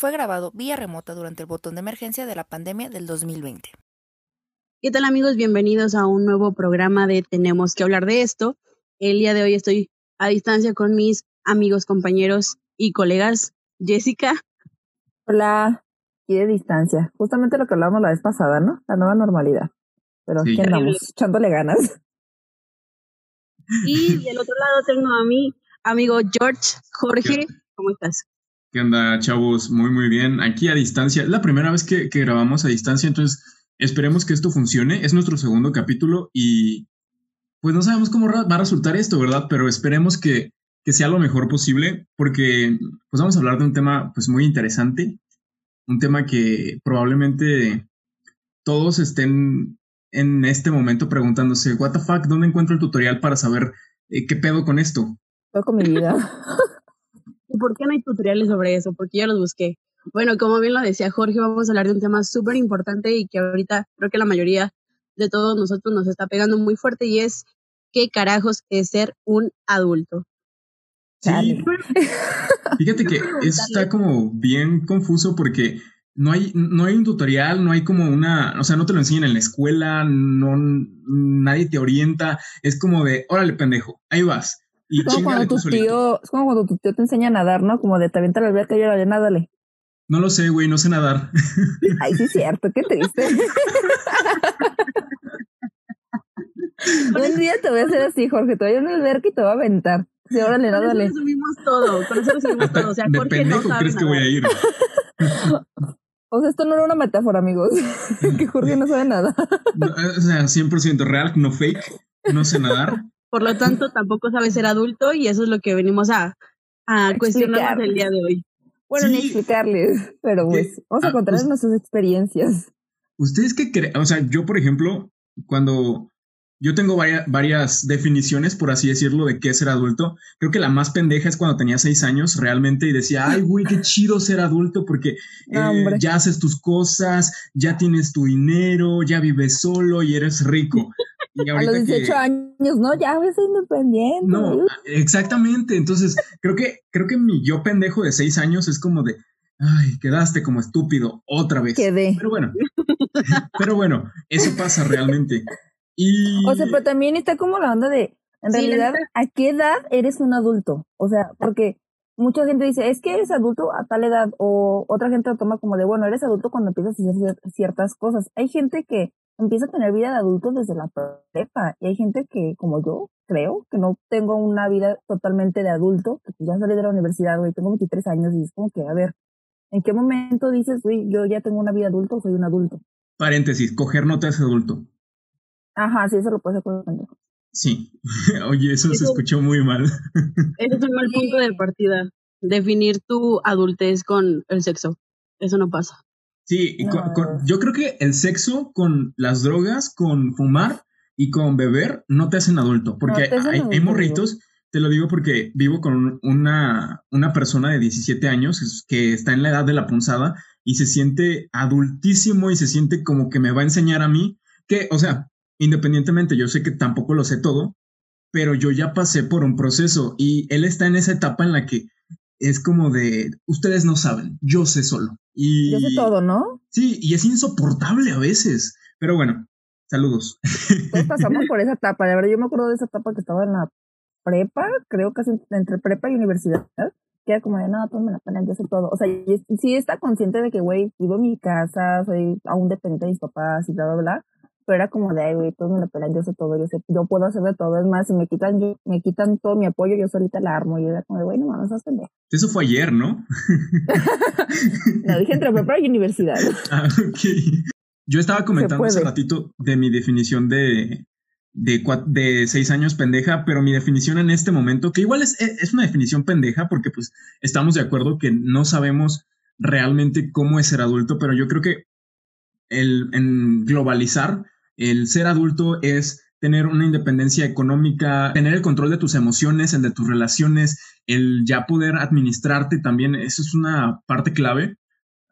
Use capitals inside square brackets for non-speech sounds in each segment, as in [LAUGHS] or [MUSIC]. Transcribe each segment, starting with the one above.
fue grabado vía remota durante el botón de emergencia de la pandemia del 2020. ¿Qué tal amigos? Bienvenidos a un nuevo programa de Tenemos que hablar de esto. El día de hoy estoy a distancia con mis amigos, compañeros y colegas. Jessica. Hola, y de distancia. Justamente lo que hablábamos la vez pasada, ¿no? La nueva normalidad. Pero aquí andamos, echándole ganas. Y del otro lado tengo a mi amigo George. Jorge, ¿cómo estás? ¿Qué onda, chavos? Muy, muy bien. Aquí a distancia. Es la primera vez que, grabamos a distancia, entonces esperemos que esto funcione. Es nuestro segundo capítulo y pues no sabemos cómo va a resultar esto, ¿verdad? Pero esperemos que, que sea lo mejor posible porque pues vamos a hablar de un tema pues muy interesante. Un tema que probablemente todos estén en este momento preguntándose, what the fuck, ¿dónde encuentro el tutorial para saber eh, qué pedo con esto? con mi vida. [LAUGHS] ¿Y por qué no hay tutoriales sobre eso? Porque yo los busqué. Bueno, como bien lo decía Jorge, vamos a hablar de un tema súper importante y que ahorita creo que la mayoría de todos nosotros nos está pegando muy fuerte y es qué carajos es ser un adulto. Sí. [LAUGHS] Fíjate que está como bien confuso porque no hay, no hay un tutorial, no hay como una, o sea, no te lo enseñan en la escuela, no, nadie te orienta, es como de, órale pendejo, ahí vas. Y es como cuando tu tío, es como cuando tu tío te enseña a nadar, ¿no? Como de te avienta la alberca y ahora nádale. No lo sé, güey, no sé nadar. [LAUGHS] Ay, sí es cierto, qué triste. [LAUGHS] Un día te voy a hacer así, Jorge, te voy a ir a una alberca y te voy a aventar. Sí, órale, nádale. Con eso subimos todo, con eso subimos todo. O sea, de Jorge pendejo no crees que voy a ir. [LAUGHS] O sea, esto no era una metáfora, amigos. que Jorge no sabe nada. o sea, 100% real, no fake. No sé nadar. Por lo tanto, [LAUGHS] tampoco sabe ser adulto y eso es lo que venimos a, a cuestionar el día de hoy. Bueno, ni explicarles, pero pues vamos a ah, contarles nuestras experiencias. ¿Ustedes qué creen? O sea, yo, por ejemplo, cuando yo tengo varias, definiciones, por así decirlo, de qué es ser adulto. Creo que la más pendeja es cuando tenía seis años realmente y decía, ay, güey, qué chido ser adulto porque [LAUGHS] eh, ya haces tus cosas, ya tienes tu dinero, ya vives solo y eres rico. A los 18 años, ¿no? Ya ves independiente. No, exactamente. Entonces, creo que, creo que mi yo pendejo de seis años es como de, ay, quedaste como estúpido otra vez. Quedé. Pero bueno, [LAUGHS] pero bueno, eso pasa realmente. O sea, pero también está como la onda de, en realidad, ¿a qué edad eres un adulto? O sea, porque mucha gente dice, es que eres adulto a tal edad, o otra gente lo toma como de, bueno, eres adulto cuando empiezas a hacer ciertas cosas. Hay gente que empieza a tener vida de adulto desde la prepa, y hay gente que, como yo, creo, que no tengo una vida totalmente de adulto, que ya salí de la universidad, güey, tengo 23 años, y es como que, a ver, ¿en qué momento dices, güey, yo ya tengo una vida adulto o soy un adulto? Paréntesis, coger no te hace adulto. Ajá, sí, eso lo puedes hacer pendejo. Sí. [LAUGHS] Oye, eso, se escuchó muy mal. [LAUGHS] Ese es un mal punto de partida. Definir tu adultez con el sexo. Eso no pasa. Sí, yo creo que el sexo con las drogas, con fumar y con beber no te hacen adulto. Porque hay, morritos, te lo digo porque vivo con una, una persona de 17 años que está en la edad de la punzada y se siente adultísimo y se siente como que me va a enseñar a mí que, o sea, independientemente, yo sé que tampoco lo sé todo, pero yo ya pasé por un proceso y él está en esa etapa en la que es como de, ustedes no saben, yo sé solo. Y, yo sé todo, ¿no? Sí, y es insoportable a veces, pero bueno, saludos. Todos pasamos por [LAUGHS] esa etapa, la verdad yo me acuerdo de esa etapa que estaba en la prepa, creo que entre prepa y universidad, que era como de, no, pues me la pena, yo sé todo. O sea, sí está consciente de que, güey, vivo en mi casa, soy aún dependiente de mis papás y bla, bla, bla pero era como de, ay, güey, todos me lo pelan, yo sé todo, yo sé, yo puedo hacer de todo, es más, si me quitan, yo, me quitan todo mi apoyo, yo solita la armo, y yo era como de, güey, no mames, estás pendejo. Eso fue ayer, ¿no? [LAUGHS] no, dije entre prepa y universidad. [LAUGHS] ah, ok. Yo estaba comentando hace ratito de mi definición de, de, de seis años pendeja, pero mi definición en este momento, que igual es, es una definición pendeja, porque pues estamos de acuerdo que no sabemos realmente cómo es ser adulto, pero yo creo que el en globalizar el ser adulto es tener una independencia económica, tener el control de tus emociones, el de tus relaciones, el ya poder administrarte también, eso es una parte clave.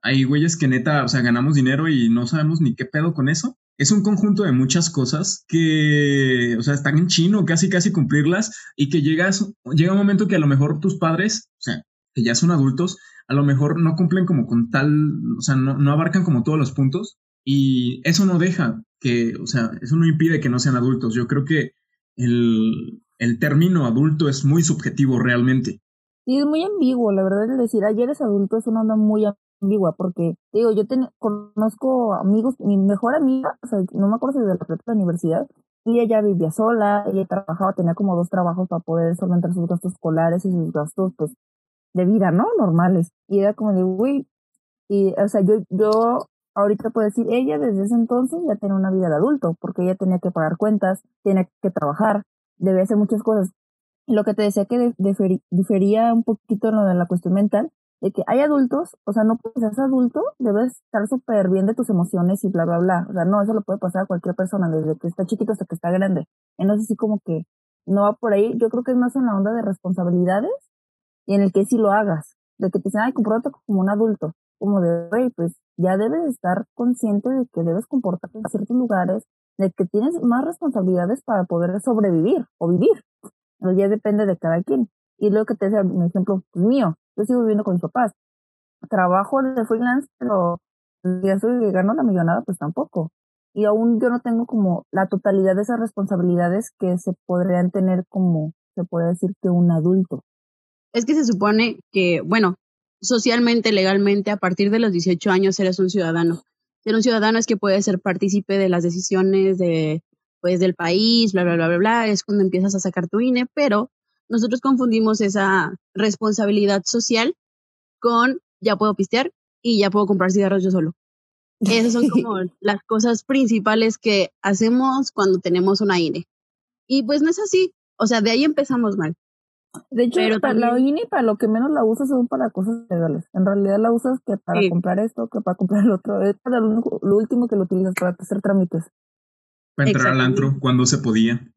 Hay güeyes que neta, o sea, ganamos dinero y no sabemos ni qué pedo con eso. Es un conjunto de muchas cosas que, o sea, están en chino, casi casi cumplirlas y que llegas, llega un momento que a lo mejor tus padres, o sea, que ya son adultos, a lo mejor no cumplen como con tal, o sea, no, no abarcan como todos los puntos y eso no deja que, o sea, eso no impide que no sean adultos. Yo creo que el, el término adulto es muy subjetivo realmente. Sí, es muy ambiguo, la verdad es decir, ayer eres adulto es una onda muy ambigua, porque, digo, yo conozco amigos, mi mejor amiga, o sea, no me acuerdo si de la propia universidad, y ella vivía sola, ella trabajaba, tenía como dos trabajos para poder solventar sus gastos escolares y sus gastos, pues, de vida, ¿no? Normales. Y era como de, uy, y, o sea, yo, yo ahorita puedo decir, ella desde ese entonces ya tenía una vida de adulto, porque ella tenía que pagar cuentas, tenía que trabajar, debía hacer muchas cosas. Lo que te decía que difería un poquito lo de la cuestión mental, de que hay adultos, o sea, no puedes ser adulto, debes estar súper bien de tus emociones y bla, bla, bla. O sea, no, eso lo puede pasar a cualquier persona, desde que está chiquito hasta que está grande. Entonces, sí, como que no va por ahí. Yo creo que es más en la onda de responsabilidades y en el que sí lo hagas. De que te dicen, ay, compórtate como un adulto. Como de, güey, pues ya debes estar consciente de que debes comportarte en ciertos lugares, de que tienes más responsabilidades para poder sobrevivir o vivir. Ya depende de cada quien. Y lo que te decía, mi ejemplo mío, yo sigo viviendo con mis papás. Trabajo de freelance, pero ya estoy gano la millonada, pues tampoco. Y aún yo no tengo como la totalidad de esas responsabilidades que se podrían tener como, se puede decir que un adulto. Es que se supone que, bueno, socialmente, legalmente, a partir de los 18 años eres un ciudadano. Ser un ciudadano es que puedes ser partícipe de las decisiones de, pues, del país, bla, bla, bla, bla, bla, es cuando empiezas a sacar tu INE, pero nosotros confundimos esa responsabilidad social con ya puedo pistear y ya puedo comprar cigarros yo solo. Esas son como [LAUGHS] las cosas principales que hacemos cuando tenemos una INE. Y pues no es así. O sea, de ahí empezamos mal. De hecho, para la INE, para lo que menos la usas son para cosas legales. En realidad la usas que para comprar esto, que para comprar el otro. Es para lo, último que lo utilizas, para hacer trámites. Para entrar al antro cuando se podía.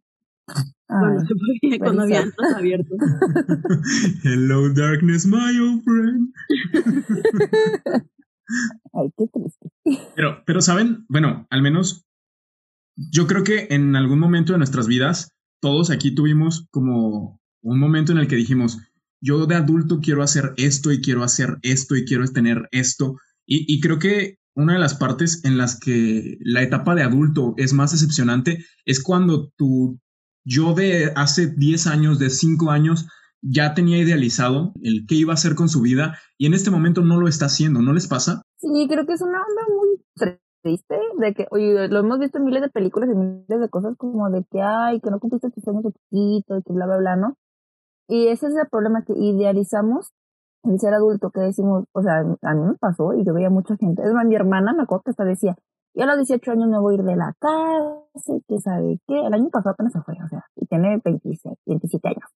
cuando se podía, cuando había antros abiertos. [LAUGHS] Hello darkness, my old friend. [LAUGHS] Ay, qué triste. Pero, pero, ¿saben? Bueno, al menos yo creo que en algún momento de nuestras vidas, todos aquí tuvimos como un momento en el que dijimos, yo de adulto quiero hacer esto y quiero hacer esto y quiero tener esto. Y, creo que una de las partes en las que la etapa de adulto es más decepcionante es cuando tu yo de hace 10 años, de 5 años, ya tenía idealizado el qué iba a hacer con su vida y en este momento no lo está haciendo, ¿no les pasa? Sí, creo que es una onda muy triste de que, oye, lo hemos visto en miles de películas y miles de cosas como de que, ay, que no cumpliste tus sueños de chiquito y que bla, bla, bla, ¿no? Y ese es el problema que idealizamos el ser adulto, que decimos, o sea, a mí me pasó y yo veía mucha gente. Es más, mi hermana me acuerdo que hasta decía, yo a los 18 años me voy a ir de la casa, que sabe qué. El año pasado apenas se fue, o sea, y tiene 26, 27 años.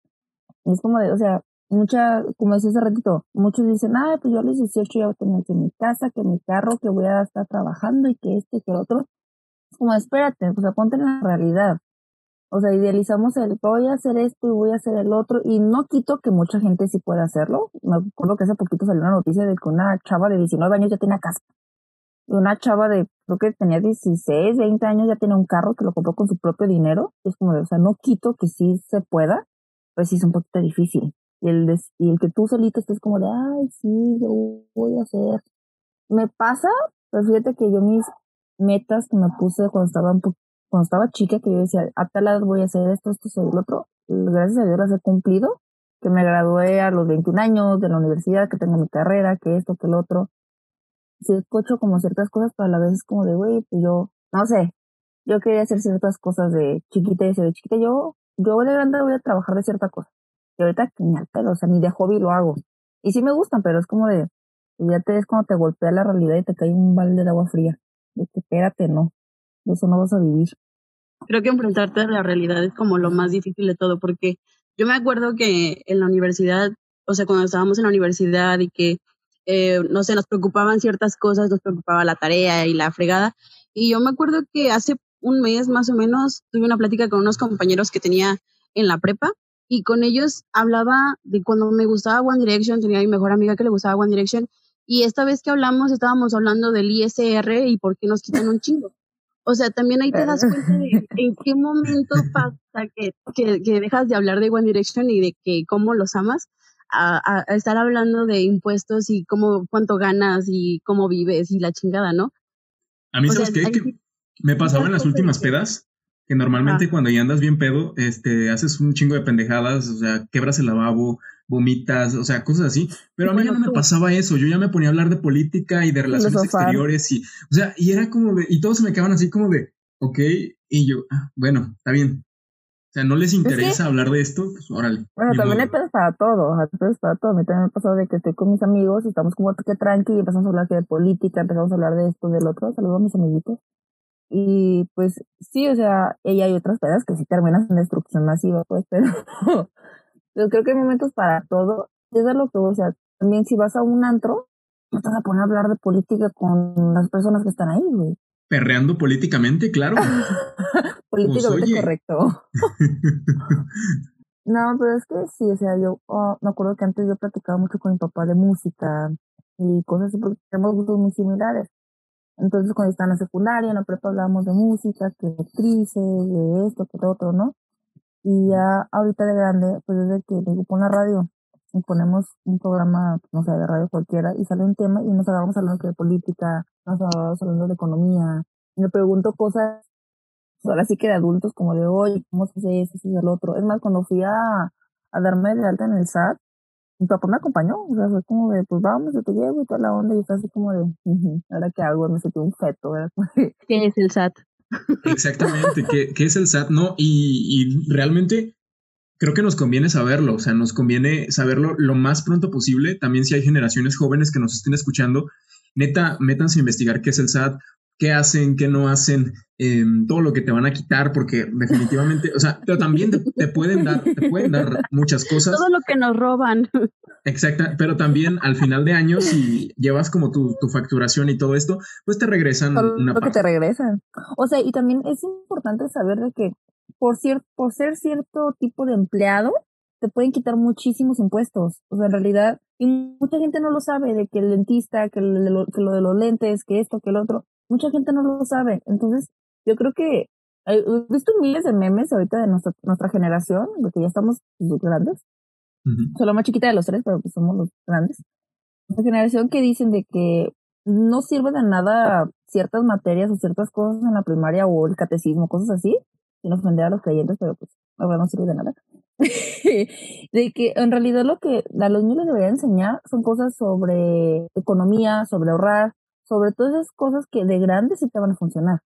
Y es como de, o sea, mucha, como decía hace ratito, muchos dicen, ah, pues yo a los 18 ya voy a tener que mi casa, que mi carro, que voy a estar trabajando y que este, que el otro. Es como, espérate, o sea, ponte en la realidad. O sea, idealizamos el voy a hacer esto y voy a hacer el otro y no quito que mucha gente sí pueda hacerlo. Me acuerdo que hace poquito salió una noticia de que una chava de 19 años ya tiene casa. Y una chava de, creo que tenía 16, 20 años ya tiene un carro que lo compró con su propio dinero. Es como de, o sea, no quito que sí se pueda, pues sí es un poquito difícil. Y el, y el que tú solito estés como de, ay, sí, yo voy a hacer. Me pasa, pero fíjate que yo mis metas que me puse cuando estaba un poquito cuando estaba chica que yo decía, a tal edad voy a hacer esto, esto, y lo otro, gracias a Dios las he cumplido, que me gradué a los 21 años de la universidad, que tengo mi carrera, que esto, que el otro. Sí, escucho como ciertas cosas, pero a la vez es como de, güey, pues yo, no sé, yo quería hacer ciertas cosas de chiquita y de chiquita, yo, yo de grande voy a trabajar de cierta cosa. Y ahorita que ni al pelo, o sea, ni de hobby lo hago. Y sí me gustan, pero es como de, ya te ves cuando te golpea la realidad y te cae un balde de agua fría. De que espérate, no, de eso no vas a vivir creo que enfrentarte a la realidad es como lo más difícil de todo, porque yo me acuerdo que en la universidad, o sea, cuando estábamos en la universidad y que, eh, no sé, nos preocupaban ciertas cosas, nos preocupaba la tarea y la fregada, y yo me acuerdo que hace un mes más o menos tuve una plática con unos compañeros que tenía en la prepa y con ellos hablaba de cuando me gustaba One Direction, tenía mi mejor amiga que le gustaba One Direction y esta vez que hablamos estábamos hablando del ISR y por qué nos quitan un chingo. O sea, también ahí te das cuenta de en qué momento pasa que, que, dejas de hablar de One Direction y de que cómo los amas, a, estar hablando de impuestos y cómo, cuánto ganas y cómo vives y la chingada, ¿no? A mí, ¿sabes qué? Que me pasaba en las últimas pedas, que normalmente cuando ya andas bien pedo, este, haces un chingo de pendejadas, o sea, quebras el lavabo, vomitas, o sea, cosas así. Pero a mí ya no me pasaba eso. Yo ya me ponía a hablar de política y de relaciones exteriores y, o sea, y era como de, y todos se me quedaban así como de, ok, y yo, ah, bueno, está bien. O sea, no les interesa hablar de esto, pues órale. Bueno, también hay pedos para todo, pedos para todo. A mí también me ha pasado de que estoy con mis amigos, estamos como que tranqui y empezamos a hablar de política, empezamos a hablar de esto, del otro. Saludos a mis amiguitos. Y pues sí, o sea, ella hay otras pedas que sí terminan en destrucción masiva, pues, pero yo creo que hay momentos para todo. Eso es lo que, o sea, también si vas a un antro, no te vas a poner a hablar de política con las personas que están ahí, güey. Perreando políticamente, claro. [LAUGHS] políticamente pues, correcto. [LAUGHS] no, pero es que sí, o sea, yo oh, me acuerdo que antes yo platicaba mucho con mi papá de música y cosas así, porque tenemos gustos muy similares. Entonces, cuando estaba en la secundaria, en la prepa hablábamos de música, que actrices, de esto, que otro, ¿no? Y ya ahorita de grande, pues desde que me pon la radio y ponemos un programa, no sé, de radio cualquiera, y sale un tema y nos agarramos hablando de política, nos agarramos hablando de economía, y me pregunto cosas, pues ahora sí que de adultos, como de hoy, ¿cómo se hace eso, otro? Es más, cuando fui a, a darme de alta en el SAT, mi papá me acompañó, o sea, fue como de, pues vamos, yo te llevo y toda la onda, y está así como de, ahora qué hago, me sentí un feto, ¿verdad? [LAUGHS] ¿Qué es el SAT? Exactamente, ¿qué, ¿qué, es el SAT? No, y, y, realmente creo que nos conviene saberlo, o sea, nos conviene saberlo lo más pronto posible, también si hay generaciones jóvenes que nos estén escuchando, neta, métanse a investigar qué es el SAT, qué hacen, qué no hacen, em, todo lo que te van a quitar, porque definitivamente, o sea, pero también te, pueden dar, te pueden dar muchas cosas. Todo lo que nos roban. Exacto, pero también al final de año, si llevas como tu, tu facturación y todo esto, pues te regresan una lo que te regresan. O sea, y también es importante saber de que por, cierto por ser cierto tipo de empleado, te pueden quitar muchísimos impuestos. O sea, en realidad, y mucha gente no lo sabe, de que el dentista, que, que lo de los lentes, que esto, que el otro, mucha gente no lo sabe. Entonces, yo creo que he visto miles de memes ahorita de nuestra, nuestra generación, de que ya estamos pues, grandes. Solo más chiquita de los tres, pero pues somos los grandes. Nuestra generación que dicen de que no sirve de nada ciertas materias o ciertas cosas en la primaria o el catecismo, cosas así, sin ofender a los creyentes, pero pues la verdad no sirve de nada. [LAUGHS] de que en realidad lo que a los niños les debería enseñar son cosas sobre economía, sobre ahorrar, sobre todo esas cosas que de grandes sí te van a funcionar.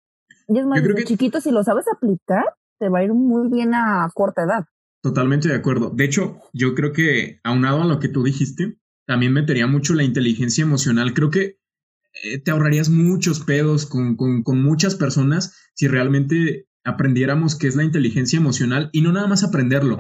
Y es más, de chiquito, si lo sabes aplicar, te va a ir muy bien a corta edad. Totalmente de acuerdo. De hecho, yo creo que aunado a lo que tú dijiste, también metería mucho la inteligencia emocional. Creo que eh, te ahorrarías muchos pedos con, con, con muchas personas si realmente aprendiéramos qué es la inteligencia emocional y no nada más aprenderlo,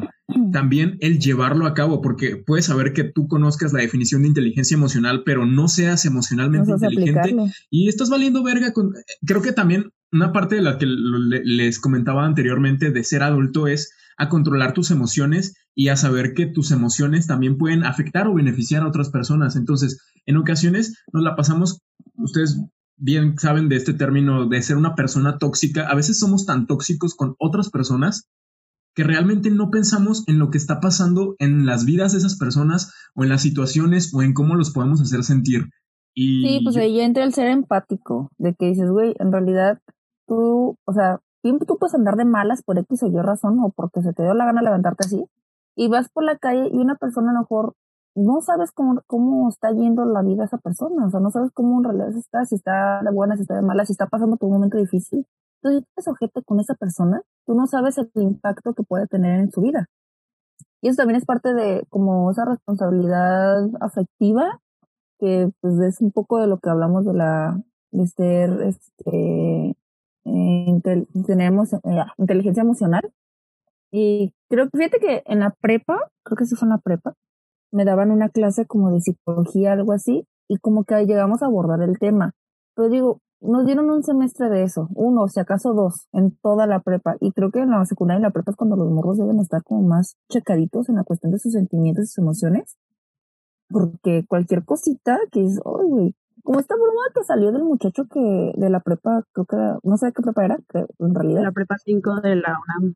también el llevarlo a cabo, porque puedes saber que tú conozcas la definición de inteligencia emocional, pero no seas emocionalmente inteligente. y estás valiendo verga con... Creo que también una parte de la que les comentaba anteriormente de ser adulto es a controlar tus emociones y a saber que tus emociones también pueden afectar o beneficiar a otras personas. Entonces, en ocasiones nos la pasamos, ustedes bien saben de este término de ser una persona tóxica, a veces somos tan tóxicos con otras personas que realmente no pensamos en lo que está pasando en las vidas de esas personas o en las situaciones o en cómo los podemos hacer sentir. Y sí, pues ahí entra el ser empático, de que dices, güey, en realidad tú, o sea, tú puedes andar de malas por X o Y razón o porque se te dio la gana levantarte así y vas por la calle y una persona a lo mejor no sabes cómo, cómo está yendo la vida esa persona, o sea, no sabes cómo en realidad está, si está de buena, si está de mala, si está pasando por un momento difícil. Si te ojete con esa persona, tú no sabes el impacto que puede tener en su vida. Y eso también es parte de como esa responsabilidad afectiva, que pues es un poco de lo que hablamos de la, de ser, este, eh, tenemos eh, inteligencia emocional. Y creo que fíjate que en la prepa, creo que sí fue en la prepa, me daban una clase como de psicología, algo así, y como que llegamos a abordar el tema. Pero digo, nos dieron un semestre de eso, uno, si acaso dos, en toda la prepa. Y creo que en la secundaria y la prepa es cuando los morros deben estar como más checaditos en la cuestión de sus sentimientos y sus emociones. Porque cualquier cosita que es, ay, güey, como esta broma que salió del muchacho que de la prepa, creo que era, no sé qué prepa era, que en realidad. La prepa 5 de la UNAM.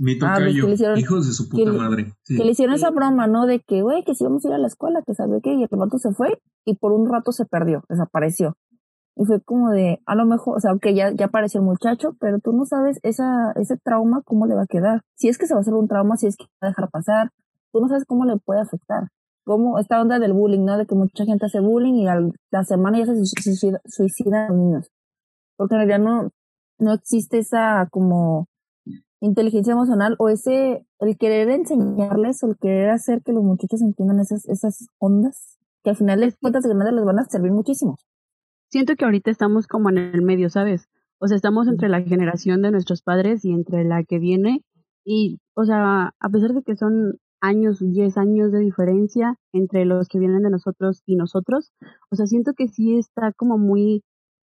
Mi ah, tocayo, hijos de su puta madre. Que le hicieron esa broma, ¿no? De que, güey, que si vamos a ir a la escuela, que sabe qué, y el vato se fue y por un rato se perdió, desapareció. Y fue como de, a lo mejor, o sea, aunque ya, ya apareció el muchacho, pero tú no sabes esa, ese trauma cómo le va a quedar. Si es que se va a hacer un trauma, si es que va a dejar pasar, tú no sabes cómo le puede afectar. Como esta onda del bullying, ¿no? De que mucha gente hace bullying y a la semana ya se suicida, a los niños. Porque en realidad no, no existe esa como inteligencia emocional o ese, el querer enseñarles o el querer hacer que los muchachos entiendan esas, esas ondas, que al final de cuentas de les van a servir muchísimo. Siento que ahorita estamos como en el medio, ¿sabes? O sea, estamos entre la generación de nuestros padres y entre la que viene. Y, o sea, a pesar de que son años, 10 años de diferencia entre los que vienen de nosotros y nosotros, o sea, siento que sí está como muy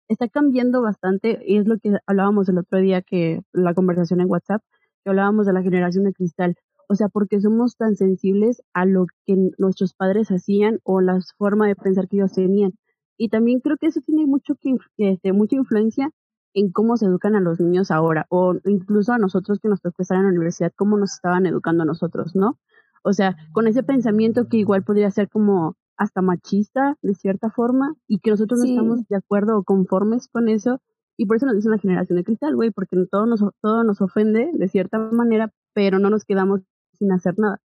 está cambiando bastante y es lo que hablábamos el otro día que la conversación en WhatsApp, que hablábamos de la generación de cristal. O sea, porque somos tan sensibles a lo que nuestros padres hacían o la forma de pensar que ellos tenían. Y también creo que eso tiene mucho que, este, mucha influencia en cómo se educan a los niños ahora, o incluso a nosotros que nos tocó estar en la universidad, cómo nos estaban educando a nosotros, ¿no? O sea, con ese pensamiento que igual podría ser como hasta machista de cierta forma y que nosotros no estamos de acuerdo o conformes con eso y por eso nos dicen la generación de cristal, güey, porque todo nos, todo nos ofende de cierta manera, pero no nos quedamos sin hacer nada.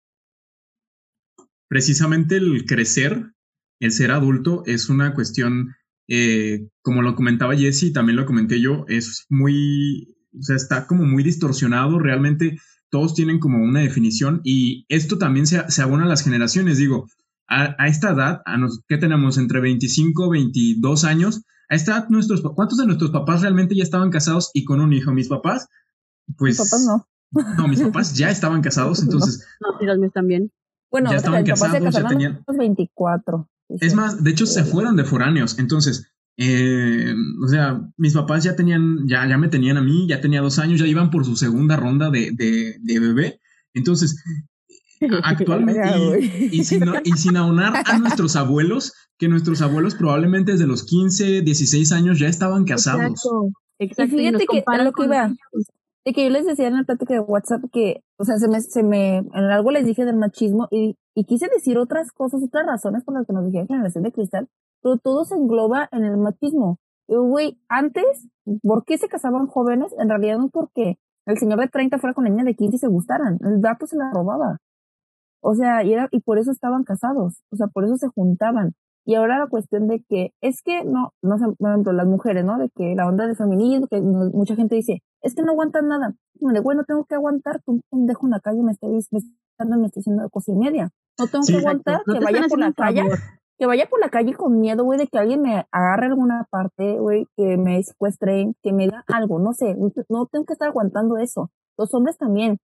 Precisamente el crecer, el ser adulto, es una cuestión, eh, como lo comentaba Jesse, también lo comenté yo, es muy, o sea, está como muy distorsionado, realmente todos tienen como una definición y esto también se, se abona a las generaciones, digo, a, esta edad, a nos, ¿qué tenemos? Entre 25, 22 años. A esta edad, nuestros, ¿cuántos de nuestros papás realmente ya estaban casados y con un hijo? Mis papás, pues... Mis papás no. No, mis papás ya [LAUGHS] estaban casados, entonces... No, y los míos también. Bueno, ya estaban casados, ya tenían... 24. Es más, de hecho, se fueron de foráneos. Entonces, eh, o sea, mis papás ya tenían, ya, ya me tenían a mí, ya tenía dos años, ya iban por su segunda ronda de, de, de bebé. Entonces, [LAUGHS] actualmente, y, sin, aunar a nuestros abuelos, que nuestros abuelos probablemente desde los 15, 16 años ya estaban casados. Exacto, exacto. fíjate que lo que iba, de que yo les decía en la plática de WhatsApp que, o sea, se me, se me, en algo les dije del machismo y, y quise decir otras cosas, otras razones por las que nos dijeron generación de cristal, pero todo se engloba en el machismo. Güey, antes, ¿por qué se casaban jóvenes? En realidad no porque el señor de 30 fuera con la niña de 15 y se gustaran. El dato se la robaba. O sea, y, era, y por eso estaban casados, o sea, por eso se juntaban. Y ahora la cuestión de que es que no, no sé, por ejemplo, las mujeres, ¿no? De que la onda de feminismo, que mucha gente dice, es que no aguantan nada. De bueno, tengo que aguantar que un pendejo en la calle me esté visitando y me esté haciendo cosa y media. No tengo que aguantar que vaya por la calle, que vaya por la calle con miedo, güey, de que alguien me agarre alguna parte, güey, que me secuestren, que me da algo, no sé, no tengo que estar aguantando eso. Los hombres también,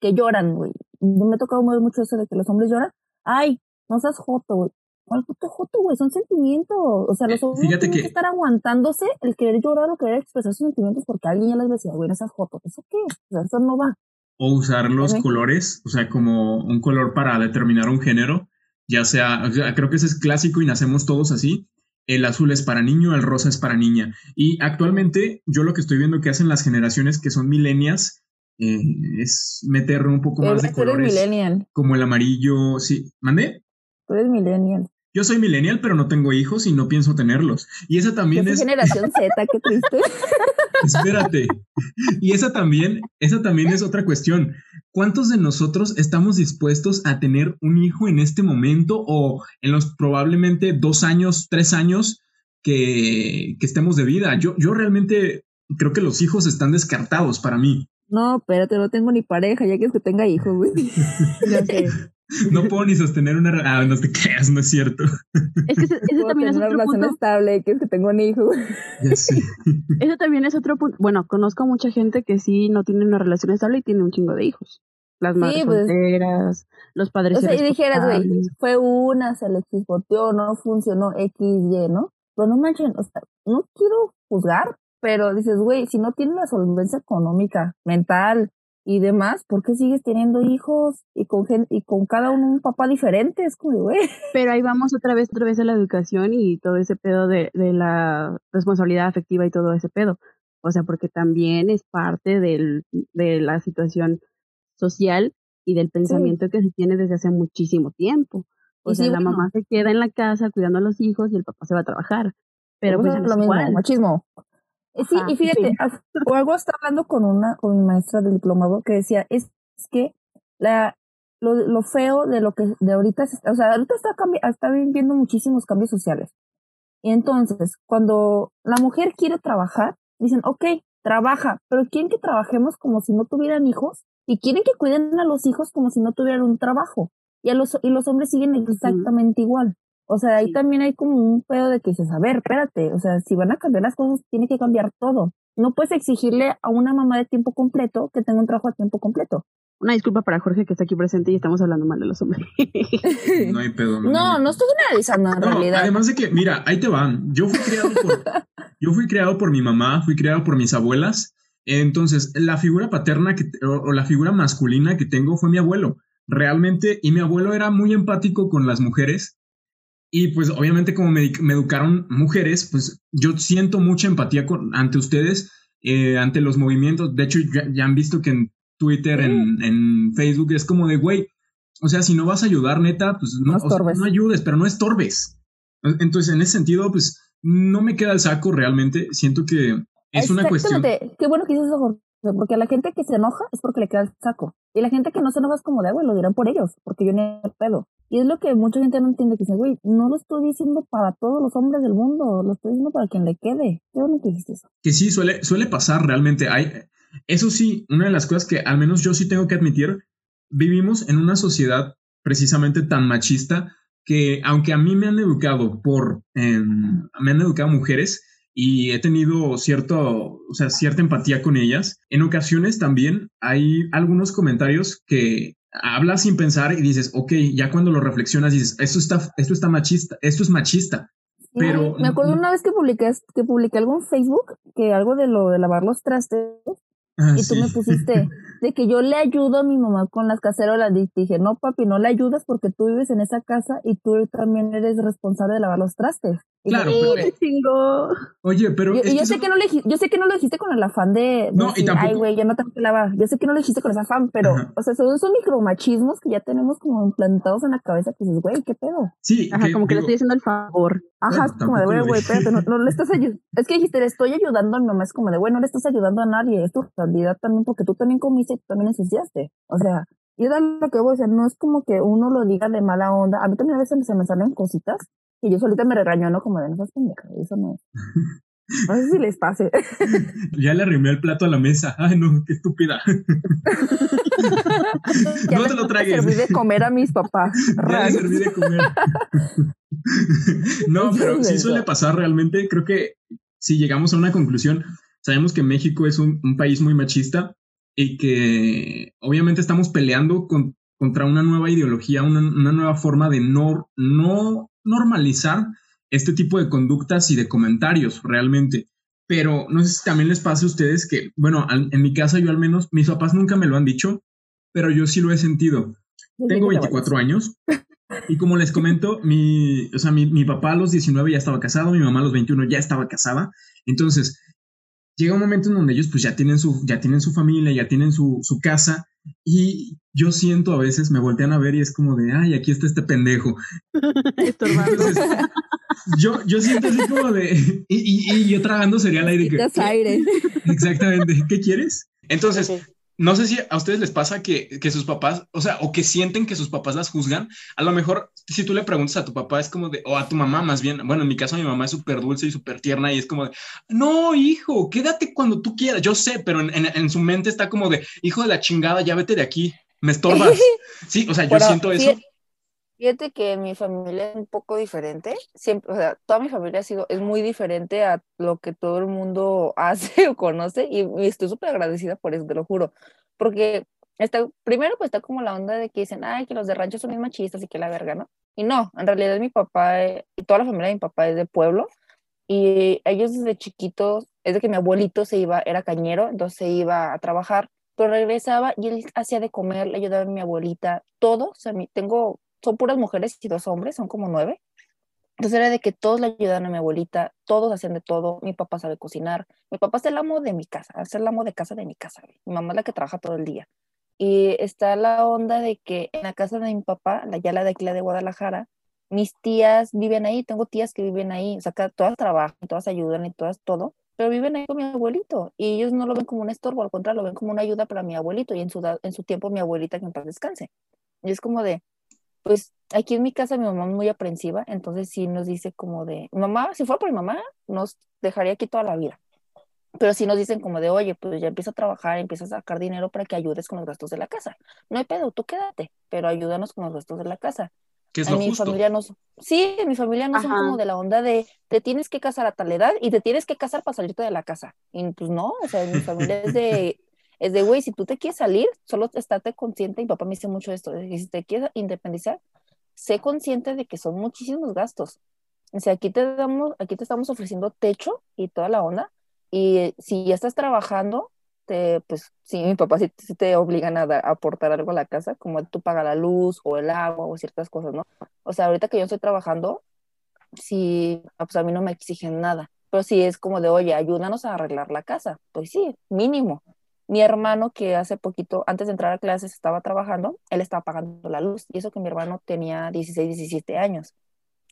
que lloran, güey. No me ha tocado mucho eso de que los hombres lloran. Ay, no seas joto, güey. ¿Cuál puto joto, güey? Son sentimientos. O sea, los hombres tienen que... estar aguantándose el querer llorar o querer expresar sus sentimientos porque alguien ya les decía, güey, no seas joto. ¿Eso qué? O sea, eso no va. O usar los colores, o sea, como un color para determinar un género, ya sea, o sea, creo que ese es clásico y nacemos todos así. El azul es para niño, el rosa es para niña. Y actualmente yo lo que estoy viendo que hacen las generaciones que son milenias eh, es meter un poco más de colores. Como el amarillo, sí. ¿Mandé? Tú eres millennial. Yo soy millennial, pero no tengo hijos y no pienso tenerlos. Y esa también es. generación Z, qué triste. [LAUGHS] Espérate. Y esa también, esa también es otra cuestión. ¿Cuántos de nosotros estamos dispuestos a tener un hijo en este momento o en los probablemente dos años, tres años que, que estemos de vida? Yo, yo realmente creo que los hijos están descartados para mí. No, espérate, no tengo ni pareja, ya quieres que tenga hijos, güey. [LAUGHS] No [LAUGHS] puedo ni sostener una ah, no te creas, no es cierto. Es que ese, también es otro una relación estable, quieres que tenga un hijo. Ya sé. [LAUGHS] Ese también es otro punto. Bueno, conozco a mucha gente que sí no tiene una relación estable y tiene un chingo de hijos. Las madres pues. solteras, los padres O sea, y dijeras, güey, fue una, se le chispoteó, no funcionó, X, Y, ¿no? Pero no manchen, o sea, no quiero juzgar, pero dices, güey, si no tienes la solvencia económica, mental y demás, ¿por qué sigues teniendo hijos y con gente, y con cada uno un papá diferente? Es como, güey. [LAUGHS] Pero ahí vamos otra vez, otra vez a la educación y todo ese pedo de, de la responsabilidad afectiva y todo ese pedo. O sea, porque también es parte del, de la situación social y del pensamiento que se tiene desde hace muchísimo tiempo. O sea, la mamá se queda en la casa cuidando a los hijos y el papá se va a trabajar. Pero pues, es lo mismo, machismo. Sí, y fíjate, o algo estaba hablando con una, con mi maestra del diplomado que decía, es, que la, lo, lo, feo de lo que de ahorita, o sea, ahorita está, está viviendo muchísimos cambios sociales. Y entonces, cuando la mujer quiere trabajar, dicen, ok, trabaja, pero quieren que trabajemos como si no tuvieran hijos y quieren que cuiden a los hijos como si no tuvieran un trabajo. Y, a los, y los hombres siguen exactamente igual. O sea, ahí también hay como un pedo de que dices, a ver, espérate, o sea, si van a cambiar las cosas, tiene que cambiar todo. No puedes exigirle a una mamá de tiempo completo que tenga un trabajo a tiempo completo. Una disculpa para Jorge que está aquí presente y estamos hablando mal de los hombres. [LAUGHS] No hay pedo. No, no, no estoy generalizando en realidad. Además de que, mira, ahí te van. Yo fui criado por, [LAUGHS] yo fui criado por mi mamá, fui criado por mis abuelas. Entonces, la figura paterna que, o la figura masculina que tengo fue mi abuelo. Realmente, y mi abuelo era muy empático con las mujeres y pues obviamente como me, educaron mujeres, pues yo siento mucha empatía con, ante ustedes, eh, ante los movimientos. De hecho, ya, han visto que en Twitter, en, Facebook, es como de, güey, o sea, si no vas a ayudar, neta, pues no, no, ayudes, pero no estorbes. Entonces, en ese sentido, pues no me queda el saco realmente. Siento que es una cuestión. Qué bueno que dices eso, porque la gente que se enoja es porque le queda el saco. Y la gente que no se enoja es como de, güey, lo dirán por ellos, porque yo no pedo. Y es lo que mucha gente no entiende, que dice, güey, no lo estoy diciendo para todos los hombres del mundo, lo estoy diciendo para quien le quede. Qué bueno que dijiste eso. Que sí, suele, suele pasar realmente. Hay, eso sí, una de las cosas que al menos yo sí tengo que admitir, vivimos en una sociedad precisamente tan machista que aunque a mí me han educado por, em, me han educado mujeres, y he tenido cierto, o sea, cierta empatía con ellas. En ocasiones también hay algunos comentarios que hablas sin pensar y dices, ok, ya cuando lo reflexionas dices, esto está, esto está machista, esto es machista. Pero me acuerdo una vez que publiqué, que publiqué algo en Facebook, que algo de lo de lavar los trastes, ah, y tú me pusiste [LAUGHS] de que yo le ayudo a mi mamá con las cacerolas. Y dije, no, papi, no le ayudas porque tú vives en esa casa y tú también eres responsable de lavar los trastes. Claro, pero, Oye, pero yo, yo sé que no le yo sé que no lo dijiste con el afán de, no, y tampoco... ay, güey, ya no que lavar. Yo sé que no lo dijiste con ese afán, pero o sea, son esos micromachismos que ya tenemos como implantados en la cabeza que dices, güey, qué pedo. Sí, Ajá, como que le estoy haciendo el favor. Ajá, como de, güey, güey, espérate, no, le estás ayudando. Es que dijiste, le estoy ayudando a mi mamá, es como de, güey, no le estás ayudando a nadie, es tu realidad también porque tú también comiste y tú también ensuciaste. O sea, y es lo que voy a decir, no es como que uno lo diga de mala onda. A mí también a veces se me salen cositas y yo solita me regaño, ¿no? Como de, no seas pendeja, eso no No sé si les pase. [LAUGHS] Ya le arrimé el plato a la mesa. Ay, no, qué estúpida. [LAUGHS] [LAUGHS] no te lo tragues. Serví de comer a mis papás. Ya le serví de comer. no, pero sí suele pasar realmente. Creo que si llegamos a una conclusión, sabemos que México es un, país muy machista y que obviamente estamos peleando contra una nueva ideología, una, una nueva forma de no, no normalizar este tipo de conductas y de comentarios realmente. Pero no sé si también les pasa a ustedes que, bueno, en mi casa yo al menos, mis papás nunca me lo han dicho, pero yo sí lo he sentido. Tengo 24 años [LAUGHS] y como les comento, mi, o sea, mi, mi, papá a los 19 ya estaba casado, mi mamá a los 21 ya estaba casada. Entonces, llega un momento en donde ellos pues ya tienen su, ya tienen su familia, ya tienen su, su casa y yo siento a veces, me voltean a ver y es como de, ay, aquí está este pendejo. [LAUGHS] Entonces, yo, yo siento así como de, y, y, yo tragando cereal ahí de que... aire. Exactamente, ¿qué quieres? Entonces, no sé si a ustedes les pasa que, que, sus papás, o sea, o que sienten que sus papás las juzgan. A lo mejor, si tú le preguntas a tu papá, es como de, o a tu mamá más bien, bueno, en mi caso mi mamá es súper dulce y súper tierna y es como de, no, hijo, quédate cuando tú quieras. Yo sé, pero en, en, su mente está como de, hijo de la chingada, ya vete de aquí, me estorbas. [LAUGHS] Sí, o sea, yo siento eso. Fíjate que mi familia es un poco diferente. Siempre, o sea, toda mi familia ha sido, es muy diferente a lo que todo el mundo [LAUGHS] hace o conoce y, estoy súper agradecida por eso, te lo juro. Porque está, primero pues está como la onda de que dicen, ay, que los de rancho son muy machistas y que la verga, ¿no? Y no, en realidad mi papá eh, y toda la familia de mi papá es de pueblo y ellos desde chiquitos, es de que mi abuelito se iba, era cañero, entonces se iba a trabajar, pero regresaba y él hacía de comer, le ayudaba a mi abuelita, todo, o sea, tengo son puras mujeres y dos hombres, son como nueve. Entonces era de que todos le ayudan a mi abuelita, todos hacen de todo, mi papá sabe cocinar, mi papá es el amo de mi casa, es el amo de casa de mi casa, mi mamá es la que trabaja todo el día. Y está la onda de que en la casa de mi papá, la ya la de aquí, la de Guadalajara, mis tías viven ahí, tengo tías que viven ahí, o sea, todas trabajan, todas ayudan y todas todo, pero viven ahí con mi abuelito y ellos no lo ven como un estorbo, al contrario, lo ven como una ayuda para mi abuelito y en su, en su tiempo mi abuelita que en paz descanse. Y es como de, pues aquí en mi casa mi mamá es muy aprensiva, entonces sí nos dice como de, mamá, si fuera por mi mamá, nos dejaría aquí toda la vida. Pero sí nos dicen como de, oye, pues ya empieza a trabajar, empieza a sacar dinero para que ayudes con los gastos de la casa. No hay pedo, tú quédate, pero ayúdanos con los gastos de la casa en mi familia no sí, en mi familia no son como de la onda de te tienes que casar a tal edad y te tienes que casar para salirte de la casa. Y pues no, o sea, mi familia es de, es de, güey, si tú te quieres salir, solo estate consciente, y papá me dice mucho esto, de que si te quieres independizar, sé consciente de que son muchísimos gastos. O sea, aquí te damos, aquí te estamos ofreciendo techo y toda la onda, y si ya estás trabajando, pues sí, mi papá sí, te obligan a, aportar algo a la casa, como tú pagas la luz o el agua o ciertas cosas, ¿no? O sea, ahorita que yo estoy trabajando, sí, pues a mí no me exigen nada, pero sí es como de, oye, ayúdanos a arreglar la casa, pues sí, mínimo. Mi hermano que hace poquito, antes de entrar a clases, estaba trabajando, él estaba pagando la luz, y eso que mi hermano tenía 16, 17 años.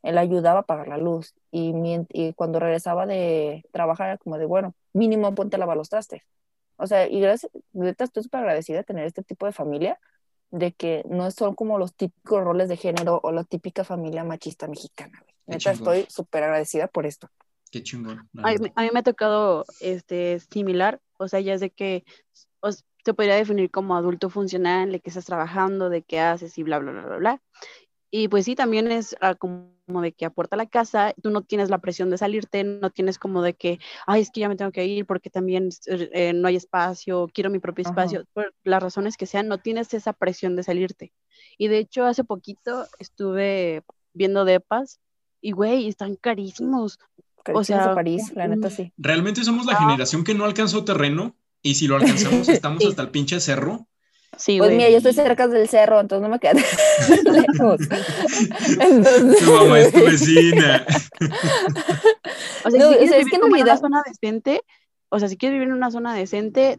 Él ayudaba a pagar la luz, y, y cuando regresaba de trabajar, era como de, bueno, mínimo ponte a lavar los trastes o sea, y gracias, neta, estoy súper agradecida de tener este tipo de familia, de que no son como los típicos roles de género o la típica familia machista mexicana. Neta, estoy súper agradecida por esto. Qué chingón. A mí, a mí, me ha tocado este, similar, o sea, ya de que se podría definir como adulto funcional, de que estás trabajando, de qué haces y bla, bla, bla, bla, bla. Y pues sí, también es ah, como de que aporta la casa, tú no tienes la presión de salirte, no tienes como de que, ay, es que ya me tengo que ir porque también eh, no hay espacio, quiero mi propio espacio, por las razones que sean, no tienes esa presión de salirte. Y de hecho, hace poquito estuve viendo depas y, güey, están carísimos. O sea, París, la neta sí. Realmente somos la generación que no alcanzó terreno y si lo alcanzamos [LAUGHS] estamos hasta el pinche cerro pues mira, yo estoy cerca del cerro, entonces no me queda [LAUGHS] lejos. tu mamá es tu vecina. o sea, si quieres vivir en una zona decente, o sea, si quieres vivir en una zona decente,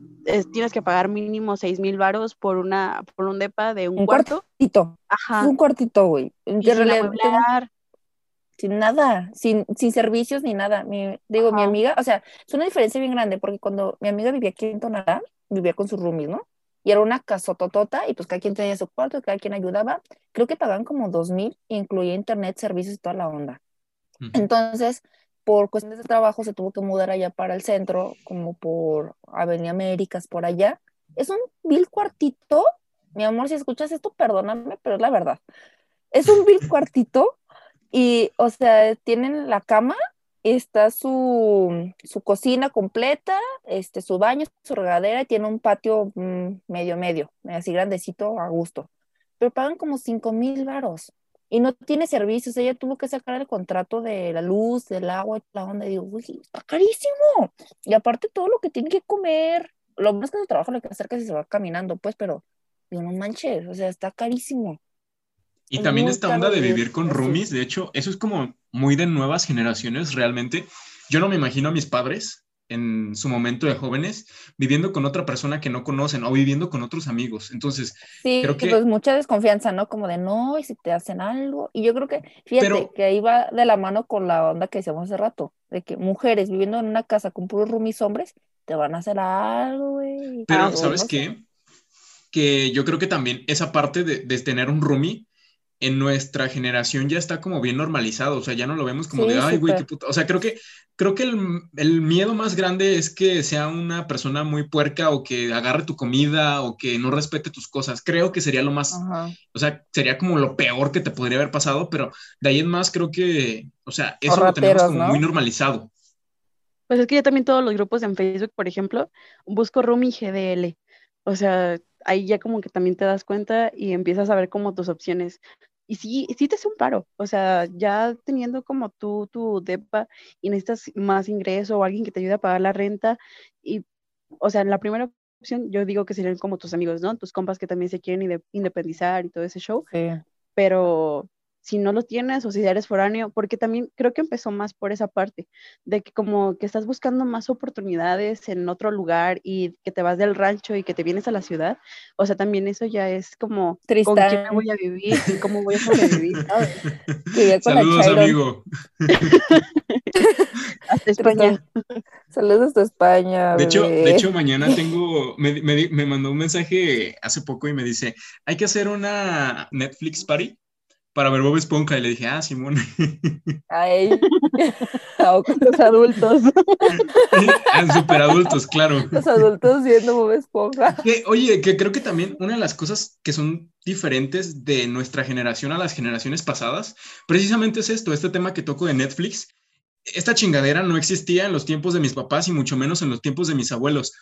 tienes que pagar mínimo seis mil varos por una, por un depa de un, cuarto. Cuartito. Ajá. Un cuartito, güey. Sin nada, sin, sin servicios ni nada. Mi, digo, mi amiga, o sea, es una diferencia bien grande, porque cuando mi amiga vivía aquí en Tonalá, vivía con sus roomies, ¿no? y era una casototota y pues cada quien tenía su cuarto, cada quien ayudaba. Creo que pagaban como dos mil, incluía internet, servicios y toda la onda. Entonces, por cuestiones de trabajo se tuvo que mudar allá para el centro, como por Avenida Américas, por allá. Es un vil cuartito, mi amor, si escuchas esto, perdóname, pero es la verdad. Es un vil [LAUGHS] cuartito y, o sea, tienen la cama está su, su, cocina completa, este, su baño, su regadera y tiene un patio mm, medio medio, así grandecito a gusto. Pero pagan como 5 mil varos y no tiene servicios. Ella tuvo que sacar el contrato de la luz, del agua la onda. Y digo, uy, está carísimo. Y aparte todo lo que tiene que comer. Lo más que su trabajo le queda cerca si se va caminando, pues, pero digo, no manches, o sea, está carísimo. Y también esta onda de vivir con roomies, de hecho, eso es como muy de nuevas generaciones realmente. Yo no me imagino a mis padres en su momento de jóvenes viviendo con otra persona que no conocen o viviendo con otros amigos. Entonces, sí, creo que pues mucha desconfianza, ¿no? Como de no, y si te hacen algo. Y yo creo que, fíjate, que ahí va de la mano con la onda que decíamos hace rato, de que mujeres viviendo en una casa con puros roomies hombres te van a hacer algo, güey. Pero, ¿sabes qué? Que yo creo que también esa parte de, de tener un roomie en nuestra generación ya está como bien normalizado, o sea, ya no lo vemos como de, ay, güey, qué puta. O sea, creo que, creo que el, miedo más grande es que sea una persona muy puerca o que agarre tu comida o que no respete tus cosas. Creo que sería lo más, o sea, sería como lo peor que te podría haber pasado, pero de ahí en más creo que, o sea, eso lo tenemos como muy normalizado. Pues es que ya también todos los grupos en Facebook, por ejemplo, busco Rumi GDL. O sea, ahí ya como que también te das cuenta y empiezas a ver como tus opciones. Y sí, sí te hace un paro, o sea, ya teniendo como tú tu DEPA y necesitas más ingreso o alguien que te ayude a pagar la renta, y, o sea, la primera opción yo digo que serían como tus amigos, ¿no? Tus compas que también se quieren independizar y todo ese show. Sí. Pero si no lo tienes o si eres foráneo, porque también creo que empezó más por esa parte, de que como que estás buscando más oportunidades en otro lugar y que te vas del rancho y que te vienes a la ciudad, o sea, también eso ya es como Tristán. con quién me voy a vivir y cómo voy a sobrevivir, [LAUGHS] ¿sabes? Saludos, amigo. [LAUGHS] Hasta España. Saludos hasta España. De hecho, de hecho, mañana tengo, me, me, me mandó un mensaje hace poco y me dice, hay que hacer una Netflix party para ver Bob Esponja. Y le dije, ah, Simón. Ay, [LAUGHS] ok. Los adultos. [LAUGHS] En super adultos, claro. los adultos viendo Bob Esponja. Que, oye, que creo que también una de las cosas que son diferentes de nuestra generación a las generaciones pasadas, precisamente es esto, este tema que toco de Netflix. Esta chingadera no existía en los tiempos de mis papás y mucho menos en los tiempos de mis abuelos.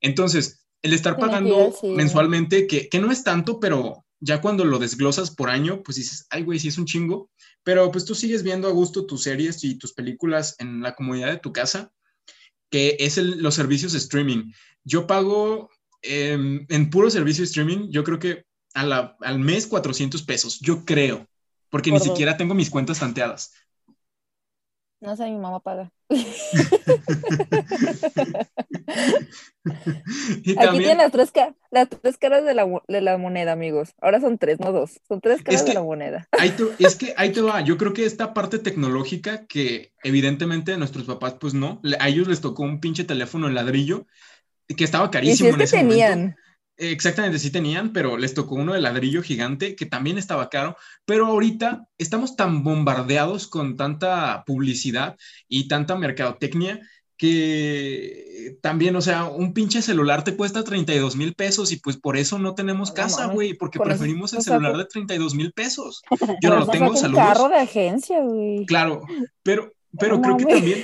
Entonces, el estar Sí, pagando sí. mensualmente, que, que no es tanto, pero ya cuando lo desglosas por año, pues dices, ay, güey, sí es un chingo, pero pues tú sigues viendo a gusto tus series y tus películas en la comodidad de tu casa, que es el- los servicios de streaming. Yo pago em, en puro servicio de streaming, yo creo que a la- al mes 400 pesos, yo creo, porque ni Por dos. siquiera tengo mis cuentas tanteadas. No sé, mi mamá paga. [LAUGHS] [LAUGHS] [LAUGHS] Y Aquí también, tienen las tres, las tres caras de la, de la moneda, amigos. Ahora son tres, no dos. Son tres caras que- de la moneda. ahí te- es que ahí te [LAUGHS] va, yo creo que esta parte tecnológica que evidentemente nuestros papás pues no, a ellos les tocó un pinche teléfono en ladrillo que estaba Y si carísimo es en que ese momento. tenían. Exactamente, sí tenían, pero les tocó uno de ladrillo gigante que también estaba caro. Pero ahorita estamos tan bombardeados con tanta publicidad y tanta mercadotecnia que también, o sea, un pinche celular te cuesta 32 mil pesos y pues por eso no tenemos No casa, güey, porque preferimos el celular de 32 mil pesos. [LAUGHS] Yo no lo tengo, saco un saludos. carro de agencia, güey. Claro, pero, pero No creo que también,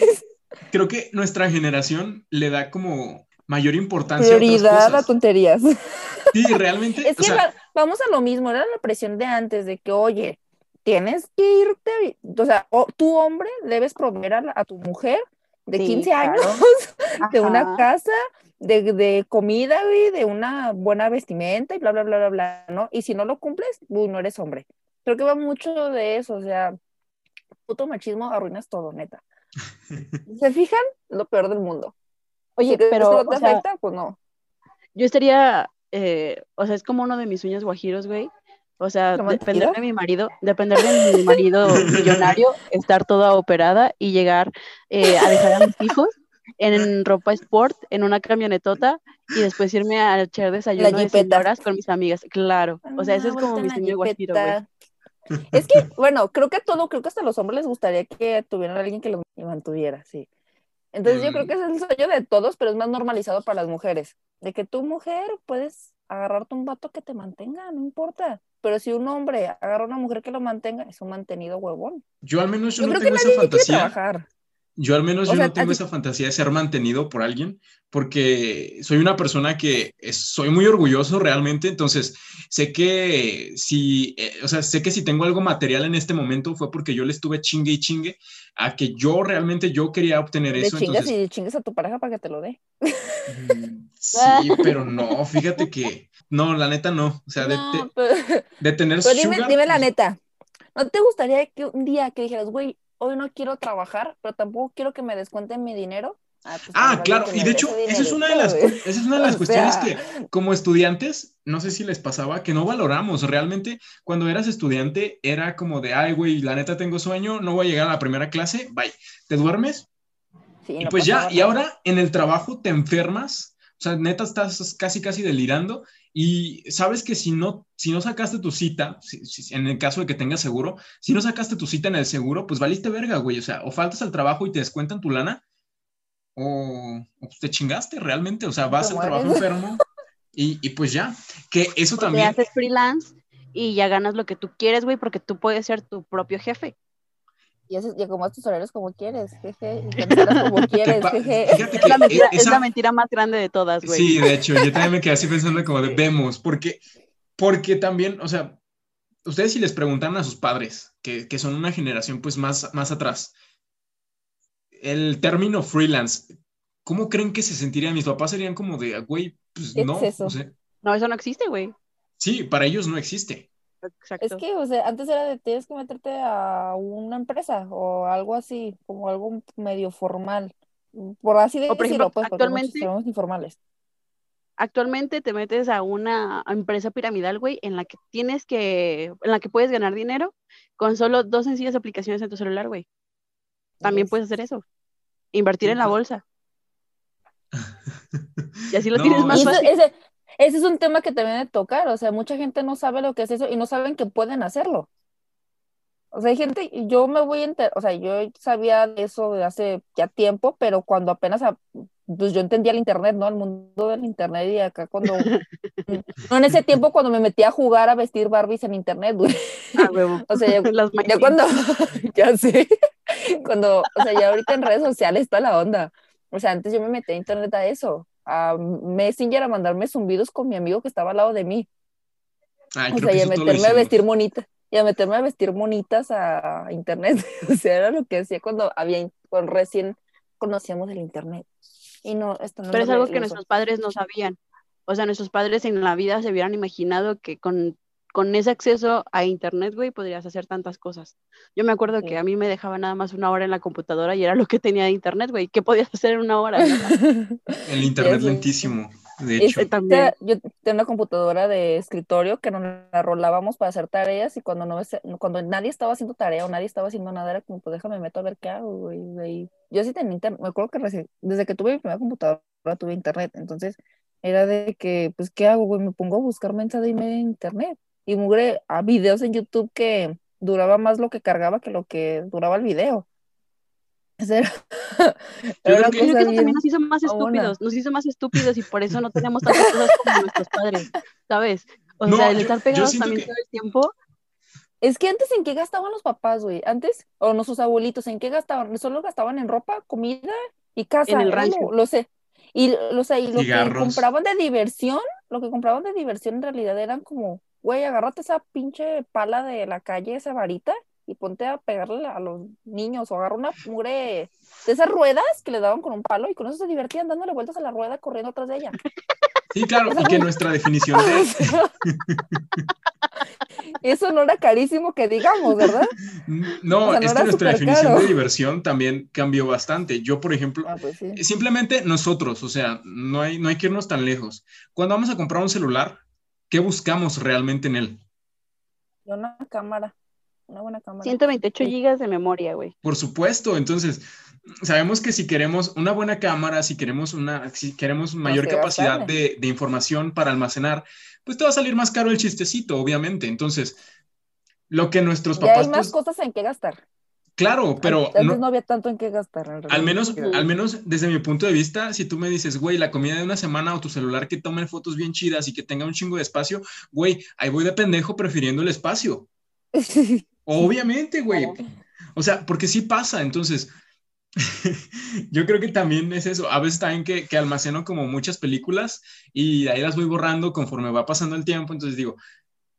creo que nuestra generación le da como mayor importancia a Prioridad otras a cosas. tonterías. [LAUGHS] Sí, realmente, Es o que sea, va- vamos a lo mismo, era la presión de antes, de que, oye, tienes que irte, o sea, o, tú hombre debes proveer a, la- a tu mujer de Sí, 15 claro. años, [LAUGHS] de una casa, de, de comida, güey, de una buena vestimenta y bla, bla, bla, bla, bla, ¿no? Y si no lo cumples, uy, no eres hombre. Creo que va mucho de eso, o sea, puto machismo arruinas todo, neta. [LAUGHS] ¿Se fijan? Lo peor del mundo. Oye, Si pero, no te o sea, afecta, pues no. yo estaría, eh, o sea, es como uno de mis sueños guajiros, güey. O sea, ¿Lo depender de mi marido, depender de mi marido [LAUGHS] millonario, estar toda operada y llegar eh, a dejar a mis hijos en ropa sport, en una camionetota y después irme a echar desayuno de señoras con mis amigas. Claro, o sea, ese es Una como mi sueño guajiro, güey. Es que, bueno, creo que todo, creo que hasta los hombres les gustaría que tuvieran a alguien que los mantuviera, sí. Entonces yo creo Mm. que ese es el sueño de todos, pero es más normalizado para las mujeres. De que tu mujer puedes agarrarte un vato que te mantenga, no importa. Pero si un hombre agarra a una mujer que lo mantenga, es un mantenido huevón. yo al menos yo, Yo, no creo que tengo esa nadie quiere fantasía. trabajar. Yo al menos O yo sea, no tengo esa fantasía de ser mantenido por alguien, porque soy una persona que es- soy muy orgulloso realmente, entonces sé que si, eh, o sea, sé que si tengo algo material en este momento fue porque yo le estuve chingue y chingue a que yo realmente yo quería obtener Le eso, chingas entonces y chingas a tu pareja para que te lo dé. mm, [LAUGHS] sí, pero no, fíjate que no, la neta no, o sea, de, No, de- pero- de tener Pero dime, sugar, dime la pues, neta, ¿no te gustaría que un día que dijeras, güey, hoy no quiero trabajar, pero tampoco quiero que me descuenten mi dinero? Ah, pues, Ah, claro, y de hecho, esa es una de las, esa es una de [LAUGHS] las O cuestiones sea, que como estudiantes, no sé si les pasaba, que no valoramos. Realmente, cuando eras estudiante, era como de, ay, güey, la neta tengo sueño, no voy a llegar a la primera clase, bye. Te duermes sí, y no pues ya, pasaba y nada. ahora en el trabajo te enfermas, o sea, neta estás casi, casi delirando y sabes que si no, si no sacaste tu cita, si- si- en el caso de que tengas seguro, si no sacaste tu cita en el seguro, pues valiste verga, güey, o sea, o faltas al trabajo y te descuentan tu lana, o, o pues, te chingaste realmente, o sea, vas al trabajo enfermo y, y pues ya, que eso O te también, haces freelance y ya ganas lo que tú quieres, güey, porque tú puedes ser tu propio jefe. Y, y acomodas tus horarios como quieres, jeje, y [LAUGHS] como quieres, jeje. fíjate Es la que mentira, e- es la mentira más grande de todas, güey. Sí, de hecho, yo también me quedé así [LAUGHS] pensando como de vemos, porque, porque también, o sea, ustedes si les preguntan a sus padres, que, que son una generación pues más, más atrás, el término freelance, ¿cómo creen que se sentirían? Mis papás serían como de, güey, pues ¿Qué no, es eso? o sea, No, eso no existe, güey. sí, para ellos no existe. Exacto. Es que, o sea, antes era de tienes que meterte a una empresa o algo así, como algo medio formal. Por así decirlo, por ejemplo, pues, actualmente, informales. Actualmente te metes a una empresa piramidal, güey, en la que tienes que, en la que puedes ganar dinero con solo dos sencillas aplicaciones en tu celular, güey. También puedes hacer eso. Invertir en la bolsa. [LAUGHS] y así lo tienes más fácil. Ese, ese, es un tema que te viene a tocar. O sea, mucha gente no sabe lo que es eso y no saben que pueden hacerlo. O sea, hay gente, yo me voy a enterar, o sea, yo sabía de eso de hace ya tiempo, pero cuando apenas, pues yo entendía el internet, ¿no? El mundo del internet y acá cuando, [LAUGHS] no en ese tiempo cuando me metí a jugar a vestir Barbies en internet, güey. Ah, huevo. [LAUGHS] O sea, ya, [LAUGHS] ya cuando, ya sé, cuando, o sea, ya ahorita en redes sociales está la onda. O sea, antes yo me metí a internet a eso, a Messenger a mandarme zumbidos con mi amigo que estaba al lado de mí. Ay, o sea, y a meterme a vestir monita y a meterme a vestir monitas a internet. [LAUGHS] o sea, era lo que hacía cuando había, cuando recién conocíamos el internet. Y no, esto no Pero es algo que nuestros padres no sabían. O sea, nuestros padres en la vida se hubieran imaginado que con, con ese acceso a internet, güey, podrías hacer tantas cosas. Yo me acuerdo que a mí me dejaba nada más una hora en la computadora y era lo que tenía de internet, güey. ¿Qué podías hacer en una hora? [LAUGHS] el internet lentísimo. De hecho, también. yo tenía una computadora de escritorio que nos la rolábamos para hacer tareas y cuando no cuando nadie estaba haciendo tarea o nadie estaba haciendo nada era como pues déjame meto a ver qué hago güey. yo sí tenía internet me acuerdo que desde que tuve mi primera computadora tuve internet entonces era de que pues qué hago güey me pongo a buscar mensaje y media en internet y mugre a videos en YouTube que duraba más lo que cargaba que lo que duraba el video [LAUGHS] era, creo que, eso también nos hizo más estúpidos, nos hizo más estúpidos y por eso no tenemos tantas cosas como nuestros padres, ¿sabes? O sea, el estar pegados también todo el tiempo. Es que antes en qué gastaban los papás, güey, antes, o nuestros abuelitos, ¿en qué gastaban? Solo gastaban en ropa, comida y casa. En el rancho. Lo, sé. Y, lo, sé, y lo que compraban de diversión, lo que compraban de diversión en realidad eran como, güey, agárrate esa pinche pala de la calle, esa varita, y ponte a pegarle a los niños o agarra una mugre de esas ruedas que le daban con un palo y con eso se divertían dándole vueltas a la rueda corriendo atrás de ella. Sí, claro, y que nuestra definición de... [LAUGHS] Eso no era carísimo que digamos, ¿verdad? No, es que nuestra definición de diversión también cambió bastante. Yo, por ejemplo, ah, pues simplemente nosotros, o sea, no hay, no hay que irnos tan lejos. Cuando vamos a comprar un celular, ¿qué buscamos realmente en él? Una cámara una buena cámara. 128 gigas de memoria, güey. Por supuesto, entonces sabemos que si queremos una buena cámara, si queremos una, si queremos mayor capacidad de, de, información para almacenar, pues te va a salir más caro el chistecito, obviamente. Entonces, lo que nuestros papás. hay más pues cosas en que gastar. Claro, pero antes no, no, había tanto en qué gastar. al menos, al menos desde mi punto de vista, si tú me dices, güey, la comida de una semana o tu celular que tome fotos bien chidas y que tenga un chingo de espacio, güey, ahí voy de pendejo prefiriendo el espacio. [LAUGHS] Obviamente, güey. O sea, porque sí pasa, entonces, [LAUGHS] yo creo que también es eso. A veces también que, que, almaceno como muchas películas y ahí las voy borrando conforme va pasando el tiempo, entonces digo,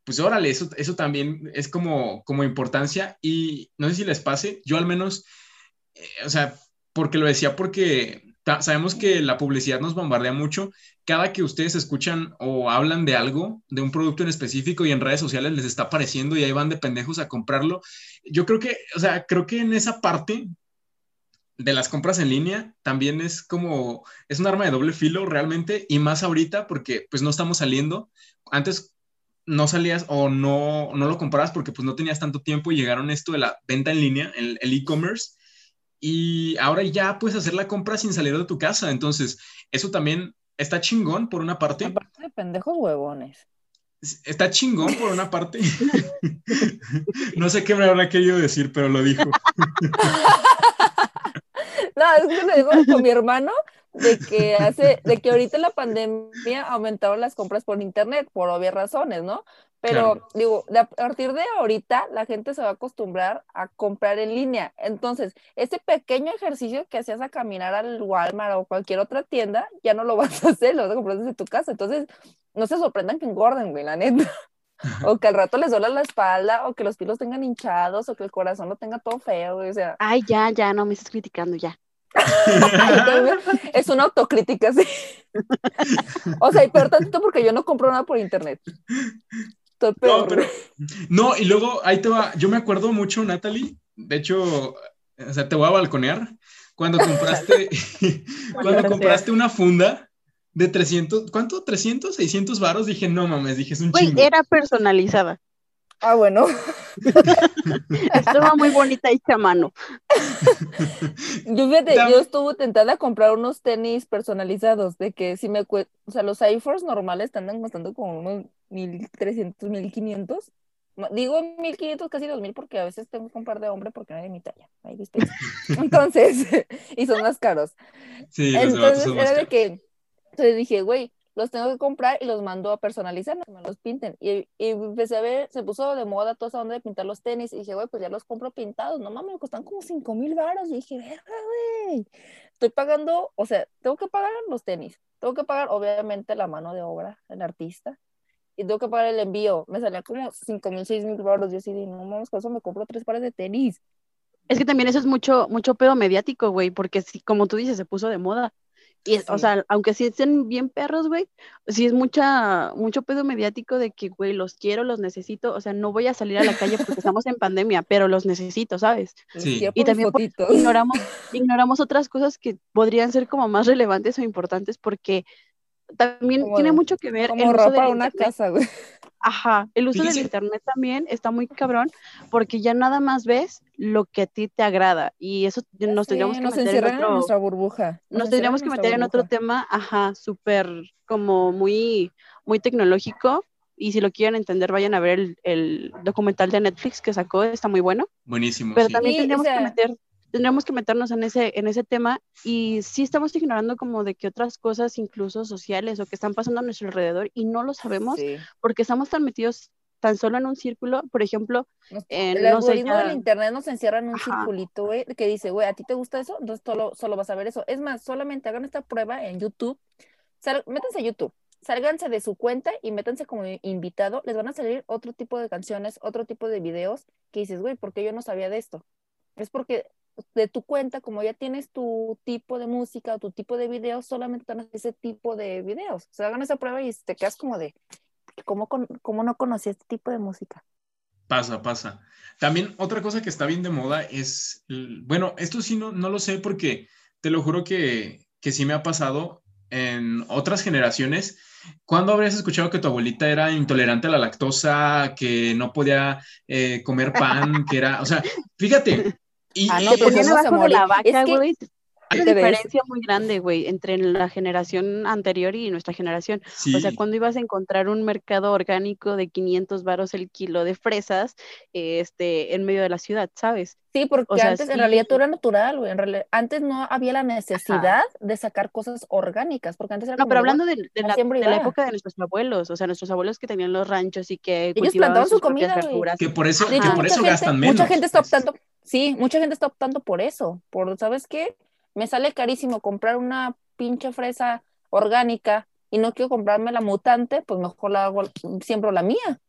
pues órale, eso, eso también es como, como importancia y no sé si les pase, yo al menos, eh, o sea, porque lo decía porque sabemos que la publicidad nos bombardea mucho. Cada que ustedes escuchan o hablan de algo, de un producto en específico y en redes sociales les está apareciendo y ahí van de pendejos a comprarlo. Yo creo que, o sea, creo que en esa parte de las compras en línea también es como, es un arma de doble filo realmente y más ahorita porque pues no estamos saliendo. Antes no salías o no, no lo comprabas porque pues no tenías tanto tiempo y llegaron esto de la venta en línea, el e-commerce y ahora ya puedes hacer la compra sin salir de tu casa. Entonces, eso también está chingón por una parte. Aparte de pendejos huevones. Está chingón por una parte. [LAUGHS] no sé qué me habrá querido decir, pero lo dijo. [LAUGHS] no, es que lo digo con mi hermano de que hace, de que ahorita en la pandemia aumentaron las compras por internet, por obvias razones, ¿no? Pero digo, a partir de ahorita la gente se va a acostumbrar a comprar en línea. Entonces, ese pequeño ejercicio que hacías a caminar al Walmart o cualquier otra tienda, ya no lo [LAUGHS] vas a hacer, lo vas a comprar desde tu casa. Entonces, no se sorprendan que engorden, güey, la neta. [LAUGHS] o que al rato les duela la espalda, o que los pilos tengan hinchados, o que el corazón lo tenga todo feo, güey, o sea. Ay, ya, ya, no me estás criticando, ya. [LAUGHS] es una autocrítica, sí. o sea, y peor tanto porque yo no compro nada por internet. No, pero, no, y luego ahí te va, yo me acuerdo mucho, Natalie, de hecho, o sea, te voy a balconear, cuando compraste, [LAUGHS] cuando compraste una funda de 300, ¿cuánto? ¿300? ¿600 varos? Dije, no mames, dije, es un chingo. era personalizada. Ah, bueno. [LAUGHS] Estaba muy bonita hecha a mano. [LAUGHS] Yo, fíjate, yo estuve tentada a comprar unos tenis personalizados, de que si me o sea, los iForce normales están costando como unos 1300, 1500. Digo 1500, casi 2000, porque a veces tengo que comprar de hombre porque no hay de mi talla. Ahí viste. [LAUGHS] Entonces, y son más caros. Sí, Entonces, era de que, entonces dije, güey, los tengo que comprar y los mando a personalizar, no me los pinten. Y, y, empecé a ver, se puso de moda toda esa onda de pintar los tenis. Y dije, güey, pues ya los compro pintados. No mames, me costan como 5 mil baros. Y dije, verga, güey. Estoy pagando, o sea, tengo que pagar los tenis. Tengo que pagar, obviamente, la mano de obra, el artista. Y tengo que pagar el envío. Me salía como 5 mil, 6 mil baros. Yo así, no mames, con eso me compro tres pares de tenis. Es que también eso es mucho, mucho pedo mediático, güey, porque si, como tú dices, se puso de moda. Y, O sea, aunque sí estén bien perros, güey, sí es mucha, mucho pedo mediático de que, güey, los quiero, los necesito. O sea, no voy a salir a la calle porque estamos en pandemia, pero los necesito, ¿sabes? Sí. Y también ignoramos, ignoramos otras cosas que podrían ser como más relevantes o importantes porque también tiene mucho que ver como el uso de una casa, güey. Ajá, el uso del internet también está muy cabrón porque ya nada más ves lo que a ti te agrada y eso nos tendríamos que meter en, otro, nuestra burbuja. Nos, tendríamos que meter en otro tema, ajá, súper como muy muy tecnológico y si lo quieren entender vayan a ver el, documental de Netflix que sacó, está muy bueno. Buenísimo. Pero también tendríamos que meter tendríamos que meternos en ese, en ese tema y sí estamos ignorando como de que otras cosas, incluso sociales o que están pasando a nuestro alrededor y no lo sabemos porque estamos tan metidos tan solo en un círculo, por ejemplo, en, el algoritmo del internet nos encierra en un circulito, güey, que dice, güey, ¿a ti te gusta eso? Entonces solo, solo vas a ver eso. Es más, solamente hagan esta prueba en YouTube, métanse a YouTube, sálganse de su cuenta y métanse como invitado, les van a salir otro tipo de canciones, otro tipo de videos que dices, güey, ¿por qué yo no sabía de esto? Es porque de tu cuenta, como ya tienes tu tipo de música o tu tipo de videos, solamente tienes ese tipo de videos. O sea, hagan esa prueba y te quedas como de, ¿cómo, cómo no conocí este tipo de música? Pasa, pasa. También otra cosa que está bien de moda es, bueno, esto sí no, no lo sé porque te lo juro que, que sí me ha pasado en otras generaciones. ¿Cuándo habrías escuchado que tu abuelita era intolerante a la lactosa, que no podía eh, comer pan, que era, o sea, fíjate, y, ah, no, pues debajo de la vaca, güey. Hay una diferencia muy grande, güey, entre la generación anterior y nuestra generación. O sea, cuando ibas a encontrar un mercado orgánico de 500 varos el kilo de fresas este, en medio de la ciudad, ¿sabes? Sí, porque antes en realidad todo era natural, güey. Antes no había la necesidad de sacar cosas orgánicas, porque antes era No, pero hablando de, la, época de nuestros abuelos, o sea, nuestros abuelos que tenían los ranchos y que Ellos plantaban su comida. Que por eso, que por eso gastan menos. Mucha gente está optando Sí, mucha gente está optando por eso, por, ¿sabes qué? Me sale carísimo comprar una pinche fresa orgánica y no quiero comprarme la mutante, pues mejor la hago, siempre la mía.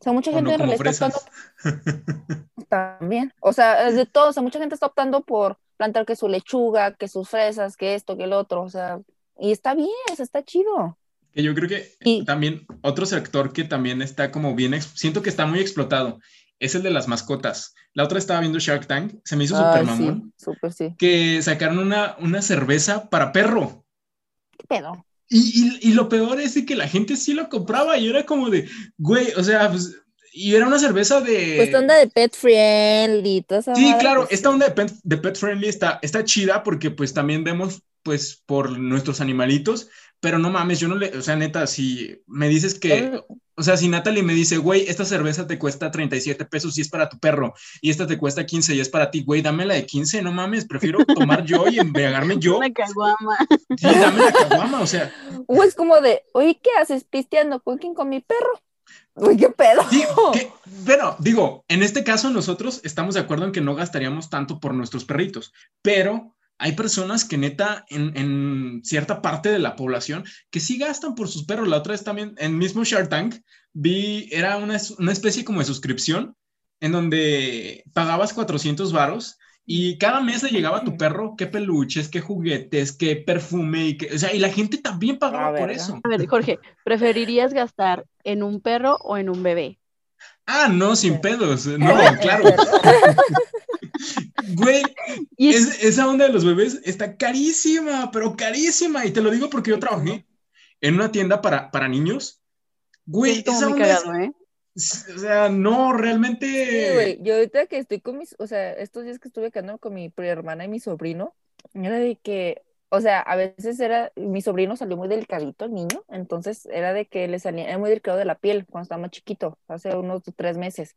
O sea, mucha gente en está optando [LAUGHS] también. O sea, de todo, o sea, mucha gente está optando por plantar que su lechuga, que sus fresas, que esto, que el otro, o sea, y está bien, o está chido. Yo creo que también otro sector que también está como bien, siento que está muy explotado es el de las mascotas. La otra estaba viendo Shark Tank, se me hizo súper mamón. sí. Que sacaron una, una cerveza para perro. ¿Qué pedo? Y, lo peor es que la gente sí lo compraba y era como de, güey, o sea, pues, y era una cerveza de... Pues onda de pet friendly, toda Sí, claro, pues esta onda de pet, de pet friendly está, está chida porque pues también vemos pues por nuestros animalitos, pero no mames, yo no le, o sea, neta, si me dices que, o sea, si Natalie me dice, güey, esta cerveza te cuesta 37 pesos y es para tu perro, y esta te cuesta 15 y es para ti, güey, dame la de 15, no mames, prefiero tomar yo y embriagarme [LAUGHS] yo. La caguama. Sí, dame la caguama, o sea. O es como de, oye, ¿qué haces pisteando cooking con mi perro? Uy, qué pedo. Sí, bueno, digo, en este caso nosotros estamos de acuerdo en que no gastaríamos tanto por nuestros perritos, pero hay personas que neta en, cierta parte de la población que sí gastan por sus perros. La otra vez también, en mismo Shark Tank, vi, era una, especie como de suscripción en donde pagabas 400 varos Y cada mes le llegaba a tu perro qué peluches, qué juguetes, qué perfume, y o sea, y la gente también pagaba por eso. A ver, Jorge, ¿preferirías gastar en un perro o en un bebé? Ah, no, sin pedos. [LAUGHS] No, claro. [LAUGHS] Güey, esa onda de los bebés está carísima, pero carísima. Y te lo digo porque yo trabajé en una tienda para, para niños. Güey, esa onda ¿eh? O sea, no, realmente. Sí, güey. Yo ahorita que estoy con mis, o sea, estos días que estuve quedando con mi hermana y mi sobrino, era de que, o sea, a veces era, mi sobrino salió muy delicadito, el niño, entonces era de que le salía, era muy delicado de la piel cuando estaba chiquito, hace unos tres meses.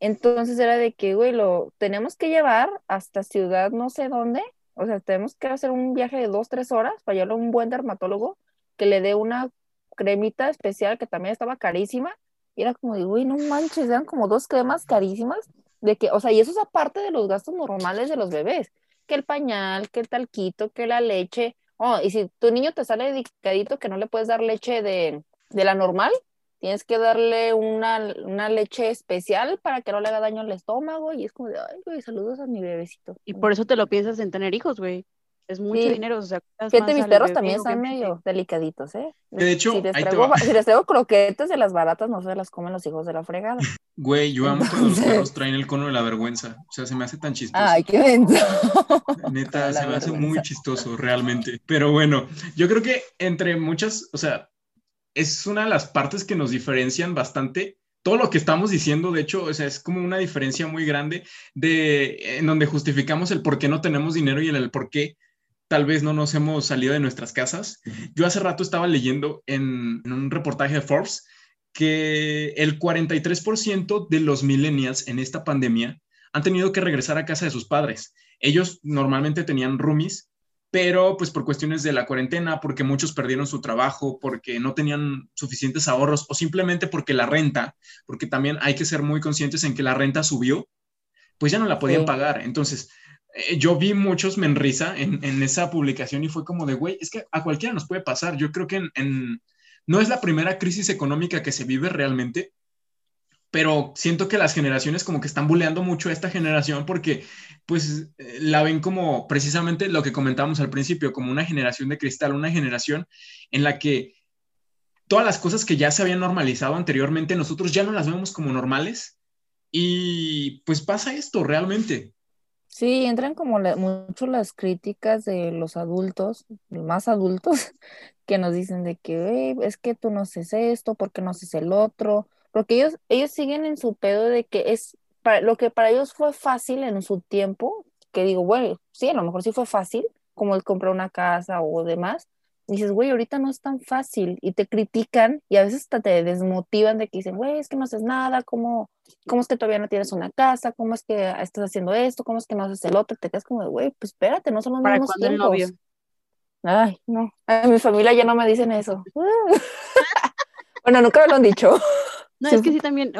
Entonces era de que, güey, lo tenemos que llevar hasta ciudad no sé dónde, o sea, tenemos que hacer un viaje de dos, tres horas para llevarlo a un buen dermatólogo que le dé una cremita especial que también estaba carísima y era como de, güey, no manches, eran como dos cremas carísimas. De que, o sea, y eso es aparte de los gastos normales de los bebés. Que el pañal, que el talquito, que la leche. Oh, y si tu niño te sale dedicadito que no le puedes dar leche de, de la normal, tienes que darle una, una, leche especial para que no le haga daño al estómago. Y es como de, ay, güey, saludos a mi bebecito. Y por eso te lo piensas en tener hijos, güey. Es mucho dinero, o sea, Fíjate, mis perros también están medio delicaditos, ¿eh? De hecho, si les, traigo, [LAUGHS] si les traigo croquetes de las baratas, no se las comen los hijos de la fregada. [LAUGHS] Güey, yo amo cuando los perros traen el cono de la vergüenza. O sea, se me hace tan chistoso. Ay, qué vento. [LAUGHS] Neta, se me hace muy chistoso, realmente. Pero bueno, yo creo que entre muchas, o sea, es una de las partes que nos diferencian bastante todo lo que estamos diciendo, de hecho, o sea, es como una diferencia muy grande de en donde justificamos el por qué no tenemos dinero y en el por qué tal vez no nos hemos salido de nuestras casas. Yo hace rato estaba leyendo en, un reportaje de Forbes que el 43% de los millennials en esta pandemia han tenido que regresar a casa de sus padres. Ellos normalmente tenían roomies, pero pues por cuestiones de la cuarentena, porque muchos perdieron su trabajo, porque no tenían suficientes ahorros o simplemente porque la renta, porque también hay que ser muy conscientes en que la renta subió, pues ya no la podían pagar. Entonces, yo vi muchos menrisa en, en esa publicación y fue como de, güey, es que a cualquiera nos puede pasar. Yo creo que en, no es la primera crisis económica que se vive realmente, pero siento que las generaciones como que están buleando mucho a esta generación porque pues eh, la ven como precisamente lo que comentábamos al principio, como una generación de cristal, una generación en la que todas las cosas que ya se habían normalizado anteriormente, nosotros ya no las vemos como normales y pues pasa esto realmente. Sí, entran como mucho las críticas de los adultos, más adultos, [LAUGHS] que nos dicen de que es que tú no haces esto, porque no haces el otro, porque ellos, ellos siguen en su pedo de que es para, lo que para ellos fue fácil en su tiempo, que digo, bueno, sí, a lo mejor sí fue fácil, como el comprar una casa o demás, dices, güey, ahorita no es tan fácil y te critican y a veces hasta te desmotivan de que dicen, güey, es que no haces nada, ¿cómo, ¿cómo es que todavía no tienes una casa? ¿Cómo es que estás haciendo esto? ¿Cómo es que no haces el otro? Te quedas como de, güey, pues espérate, no son los mismos tiempos. novio? Ay, no, a mi familia ya no me dicen eso. [LAUGHS] [LAUGHS] bueno, nunca me lo han dicho. No, es que sí también,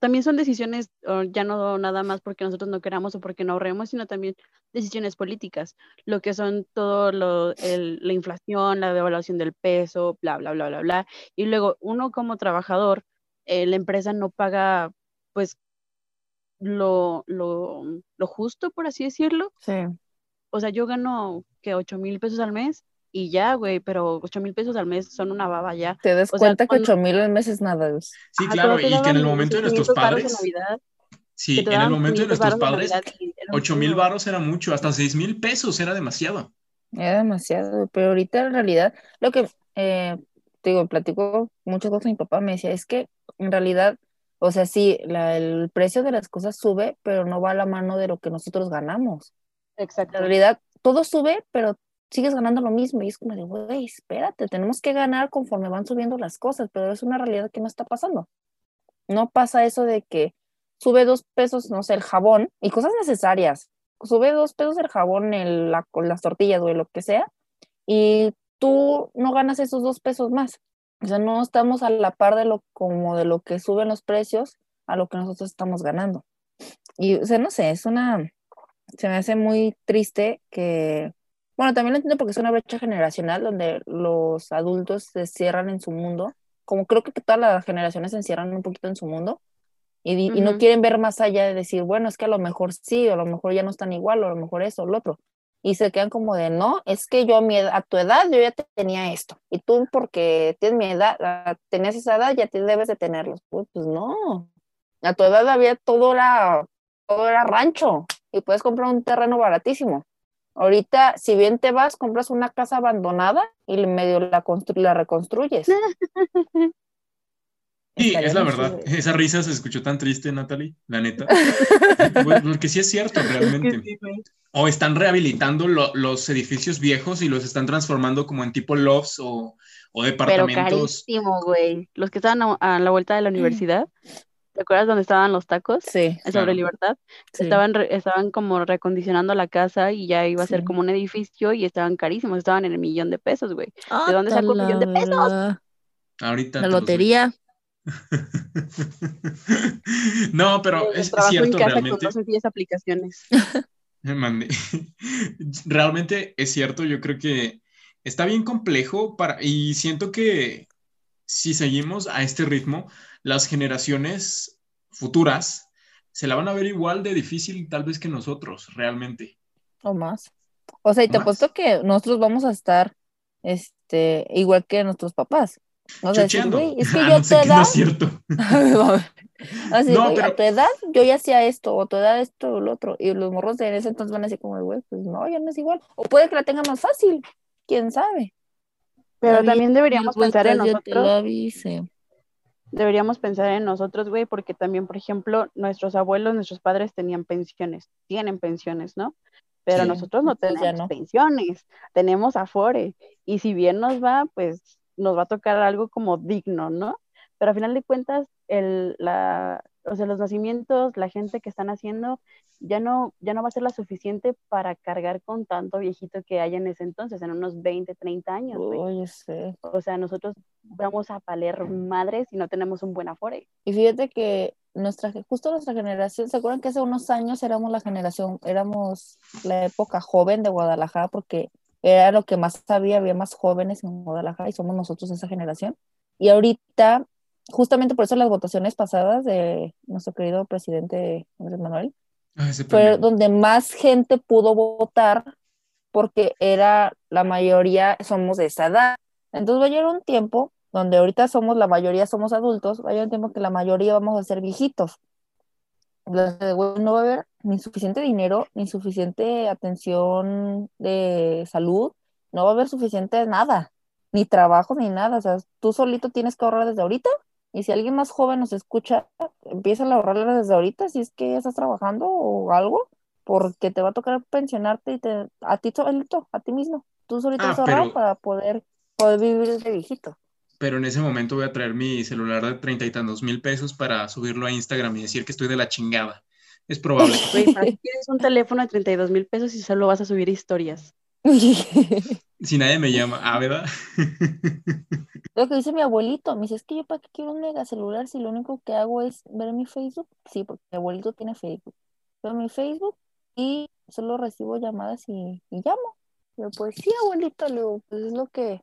también son decisiones, ya no nada más porque nosotros no queramos o porque no ahorremos, sino también decisiones políticas, lo que son todo lo, la inflación, la devaluación del peso, bla, bla, bla, bla, bla. Y luego uno como trabajador, eh, la empresa no paga, pues, lo, lo, lo justo, por así decirlo. Sí. O sea, yo gano que 8 mil pesos al mes y ya, güey, pero 8 mil pesos al mes son una baba ya. Te das cuenta que 8 mil al mes es nada. Sí, claro, y que en el momento de nuestros padres. sí, en el momento de nuestros padres, 8 mil baros era mucho, hasta 6 mil pesos era demasiado. Era demasiado, pero ahorita en realidad, lo que, eh, digo, platico muchas cosas, mi papá me decía, es que en realidad, o sea, sí, la, el precio de las cosas sube, pero no va a la mano de lo que nosotros ganamos. Exacto. En realidad, todo sube, pero sigues ganando lo mismo y es como de, güey, espérate, tenemos que ganar conforme van subiendo las cosas, pero es una realidad que no está pasando. No pasa eso de que sube dos pesos, no sé, el jabón y cosas necesarias. Sube dos pesos el jabón, el, la, las tortillas, o lo que sea, y tú no ganas esos dos pesos más. O sea, no estamos a la par de lo, como de lo que suben los precios a lo que nosotros estamos ganando. Y, o sea, no sé, es una, se me hace muy triste que bueno, también lo entiendo porque es una brecha generacional donde los adultos se cierran en su mundo, como creo que todas las generaciones se encierran un poquito en su mundo, y, no quieren ver más allá de decir, bueno, es que a lo mejor sí, o a lo mejor ya no están igual, o a lo mejor eso, o lo otro. Y se quedan como de, no, es que yo a, mi a tu edad yo ya tenía esto. Y tú porque tienes mi edad, ah, tenías esa edad, ya te debes de tenerlos. Pues, pues no, a tu edad había todo era, todo era rancho y puedes comprar un terreno baratísimo. Ahorita, si bien te vas, compras una casa abandonada y medio la, la reconstruyes. [LAUGHS] Sí, es la verdad. Esa risa se escuchó tan triste, Natalie, la neta. [LAUGHS] Porque sí es cierto, realmente. O están rehabilitando los edificios viejos y los están transformando como en tipo lofts o, o departamentos. Pero carísimo, güey. Los que estaban a, la vuelta de la universidad, ¿te acuerdas dónde estaban los tacos? Sí. Sobre Libertad. Estaban, estaban como recondicionando la casa y ya iba a ser como un edificio y estaban carísimos, estaban en el millón de pesos, güey. ¿De dónde sacó un millón de pesos? Ahorita. La lotería. [LAUGHS] no, pero es cierto realmente. aplicaciones. [LAUGHS] [LAUGHS] realmente es cierto, yo creo que está bien complejo para y siento que si seguimos a este ritmo, las generaciones futuras se la van a ver igual de difícil tal vez que nosotros, realmente. O más. O sea, y te apuesto que nosotros vamos a estar este igual que nuestros papás. No sé, es [LAUGHS] que ah, yo no te edad... No es cierto. [LAUGHS] Así, pero... a tu edad yo ya hacía esto, o a tu edad esto o lo otro. Y los morros de ese entonces van a decir como, güey, pues no, ya no es igual. O puede que la tenga más fácil, quién sabe. Pero también deberíamos pensar en nosotros. Deberíamos pensar en nosotros, güey, porque también, por ejemplo, nuestros abuelos, nuestros padres tenían pensiones, tienen pensiones, ¿no? Pero nosotros no tenemos pensiones, tenemos afore. Y si bien nos va, pues nos va a tocar algo como digno, ¿no? Pero a final de cuentas, el, la, o sea, los nacimientos, la gente que están haciendo, ya no, ya no va a ser la suficiente para cargar con tanto viejito que hay en ese entonces, en unos 20, 30 años. Oye, sí. O sea, nosotros vamos a paler madres si no tenemos un buen afore. Y fíjate que nuestra, justo nuestra generación, ¿se acuerdan que hace unos años éramos la generación, éramos la época joven de Guadalajara porque era lo que más había, había más jóvenes en Guadalajara y somos nosotros esa generación. Y ahorita, justamente por eso las votaciones pasadas de nuestro querido presidente Andrés Manuel, ah, fue donde más gente pudo votar porque era la mayoría, somos de esa edad. Entonces va a llegar un tiempo donde ahorita somos, la mayoría somos adultos, va a llegar un tiempo que la mayoría vamos a ser viejitos no va a haber ni suficiente dinero, ni suficiente atención de salud, no va a haber suficiente nada, ni trabajo, ni nada. O sea, tú solito tienes que ahorrar desde ahorita. Y si alguien más joven nos escucha, empieza a ahorrar desde ahorita si es que estás trabajando o algo, porque te va a tocar pensionarte y te, a ti solito, a ti mismo. Tú solito ah, ahorrar para poder, poder vivir de viejito pero en ese momento voy a traer mi celular de treinta y tantos mil pesos para subirlo a Instagram y decir que estoy de la chingada. Es probable. tienes [LAUGHS] un teléfono de 32 mil pesos y solo vas a subir historias. [LAUGHS] si nadie me llama, ah, ¿verdad? [LAUGHS] Lo que dice mi abuelito, me dice, es que yo para qué quiero un mega celular si lo único que hago es ver mi Facebook. Sí, porque mi abuelito tiene Facebook. Veo mi Facebook y solo recibo llamadas y, llamo. Yo, pues sí, abuelito, le pues es lo que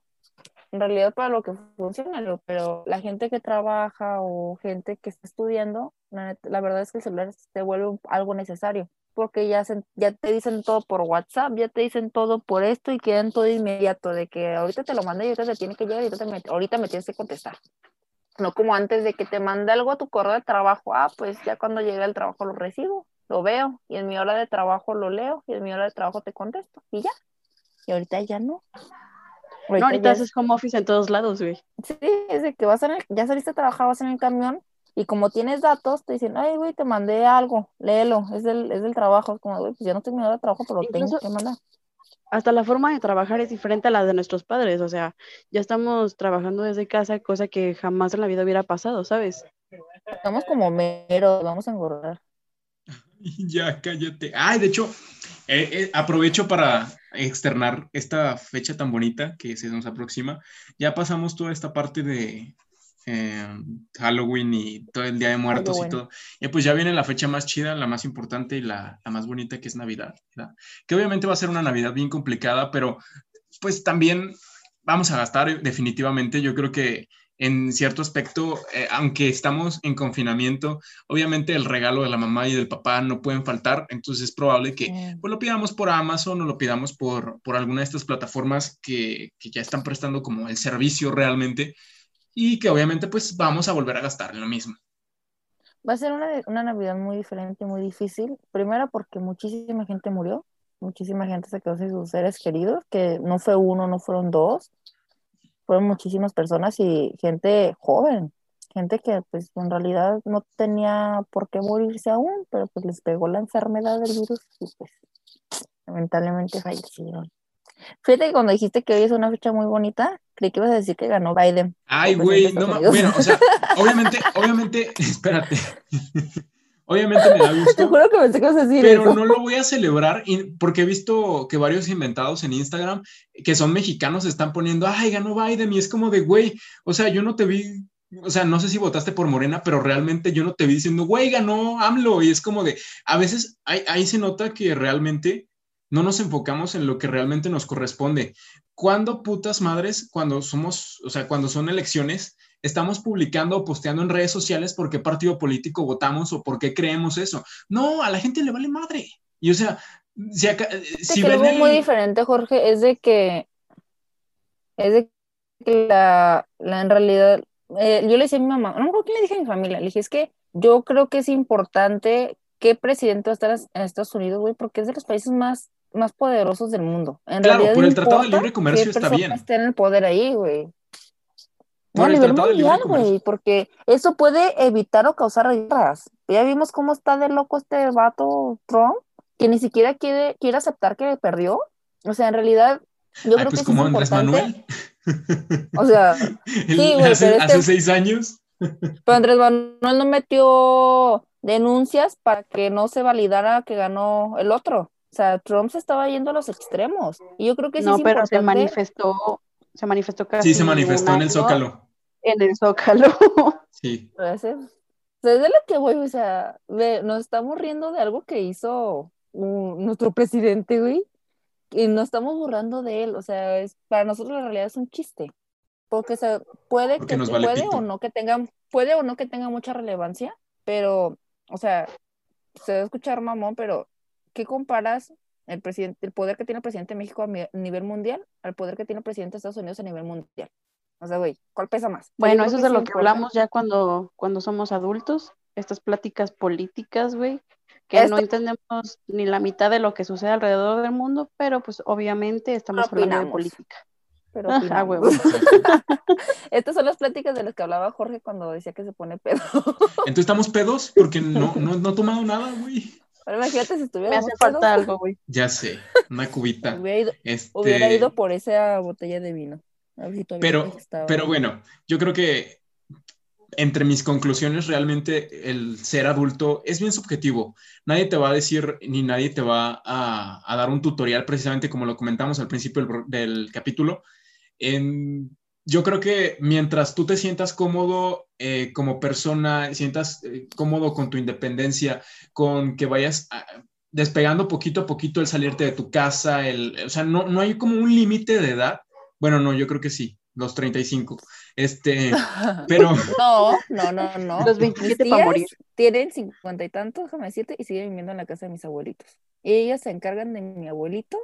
en realidad para lo que funciona, pero la gente que trabaja o gente que está estudiando, la, verdad es que el celular se vuelve algo necesario, porque ya, ya te dicen todo por WhatsApp, ya te dicen todo por esto y quedan todo inmediato, de que ahorita te lo mandé y ahorita te tiene que llegar y ahorita, me, ahorita me tienes que contestar. No como antes de que te mande algo a tu correo de trabajo, ah, pues ya cuando llegue el trabajo lo recibo, lo veo, y en mi hora de trabajo lo leo, y en mi hora de trabajo te contesto, y ya. Y ahorita ya no. No, ahorita haces home office en todos lados, güey. Sí, es de que vas en el, ya saliste a trabajar, vas en el camión y como tienes datos, te dicen, ay, güey, te mandé algo, léelo, es del, es del trabajo. Es como, güey, pues ya no tengo nada de trabajo, pero lo tengo que mandar. Hasta la forma de trabajar es diferente a la de nuestros padres, o sea, ya estamos trabajando desde casa, cosa que jamás en la vida hubiera pasado, ¿sabes? Estamos como meros, vamos a engordar. [LAUGHS] Ya, cállate. Ay, de hecho, eh, eh, aprovecho para externar esta fecha tan bonita que se nos aproxima. Ya pasamos toda esta parte de eh, Halloween y todo el Día de Muertos y todo. Y pues ya viene la fecha más chida, la más importante y la, más bonita que es Navidad. Que obviamente va a ser una Navidad bien complicada, pero pues también vamos a gastar definitivamente. Yo creo que en cierto aspecto, eh, aunque estamos en confinamiento, obviamente el regalo de la mamá y del papá no pueden faltar, entonces es probable que pues, lo pidamos por Amazon o lo pidamos por, por alguna de estas plataformas que, que, ya están prestando como el servicio realmente y que obviamente pues vamos a volver a gastar lo mismo. Va a ser una, una Navidad muy diferente, muy difícil, primero porque muchísima gente murió, muchísima gente se quedó sin sus seres queridos, que no fue uno, no fueron dos, fueron muchísimas personas y gente joven, gente que pues en realidad no tenía por qué morirse aún, pero pues les pegó la enfermedad del virus y pues lamentablemente fallecieron. Fíjate que cuando dijiste que hoy es una fecha muy bonita, creí que ibas a decir que ganó Biden. Ay, güey, no, bueno, o sea, [LAUGHS] obviamente, obviamente, [LAUGHS] espérate. [LAUGHS] Obviamente me da gusto. Te juro que pensé que ibas a decir Pero no lo voy a celebrar porque he visto que varios inventados en Instagram que son mexicanos están poniendo, ay, ganó Biden y es como de, güey, o sea, yo no te vi, o sea, no sé si votaste por Morena, pero realmente yo no te vi diciendo, güey, ganó AMLO y es como de, a veces ahí, ahí se nota que realmente no nos enfocamos en lo que realmente nos corresponde. ¿Cuándo putas madres, cuando somos, o sea, cuando son elecciones, estamos publicando o posteando en redes sociales por qué partido político votamos o por qué creemos eso. No, a la gente le vale madre. Y o sea, si, acá, si ven muy diferente, Jorge, es de que es de que la, la en realidad eh, yo le decía a mi mamá, no creo que le dije a mi familia, le dije, es que yo creo que es importante qué presidente va a estar en Estados Unidos, güey, porque es de los países más, más poderosos del mundo. En claro, por el Tratado de Libre Comercio está bien. Está en el poder ahí, güey. No, a nivel mundial, güey, porque eso puede evitar o causar guerras. Ya vimos cómo está de loco este vato Trump, que ni siquiera quiere, quiere aceptar que perdió. O sea, en realidad, yo creo pues que como Andrés Manuel. O sea, [LAUGHS] sí, güey, hace, este hace seis años. Pero Andrés Manuel no metió denuncias para que no se validara que ganó el otro. O sea, Trump se estaba yendo a los extremos. Y yo creo que sí no, es pero importante. se manifestó se manifestó casi Sí, se manifestó en el Zócalo. En el Zócalo. [LAUGHS] Sí. Gracias. O sea, es de lo que voy, o sea, ve, nos estamos riendo de algo que hizo uh, nuestro presidente, güey, y nos estamos burlando de él, o sea, es, para nosotros la realidad es un chiste, porque se puede Porque que nos vale puede pito. o no que tenga, puede o no que tenga mucha relevancia, pero, o sea, se va a escuchar mamón, pero ¿qué comparas el presidente, el poder que tiene el presidente de México a mi- nivel mundial al poder que tiene el presidente de Estados Unidos a nivel mundial? O sea, güey, ¿cuál pesa más? Yo Bueno, eso es de lo que hablamos ya cuando, cuando somos adultos, estas pláticas políticas, güey, que no Esto- entendemos ni la mitad de lo que sucede alrededor del mundo, pero pues obviamente estamos hablando de Opinamos. política. Pero Ah, opinamos. [LAUGHS] Estas son las pláticas de las que hablaba Jorge cuando decía que se pone pedo. Entonces estamos pedos porque no, no, no he tomado nada, güey. Ahora imagínate si Me estuviéramos hace falta algo, güey. [LAUGHS] Ya sé, una cubita. [LAUGHS] Hubiera ido, Este, hubiera ido por esa botella de vino. A ver si Pero, estaba. pero bueno, yo creo que entre mis conclusiones realmente el ser adulto es bien subjetivo. Nadie te va a decir ni nadie te va a, a dar un tutorial precisamente como lo comentamos al principio del, del capítulo. En- yo creo que mientras tú te sientas cómodo eh, como persona, sientas eh, cómodo con tu independencia, con que vayas a- despegando poquito a poquito el salirte de tu casa, el, o sea, no, no hay como un límite de edad. Bueno, no, yo creo que sí, los 35. Este, [LAUGHS] pero No, no, no, no. Los Mis 27 para morir. Tienen cincuenta y tantos, déjame decirte, y siguen viviendo en la casa de mis abuelitos. Y ellas se encargan de mi abuelito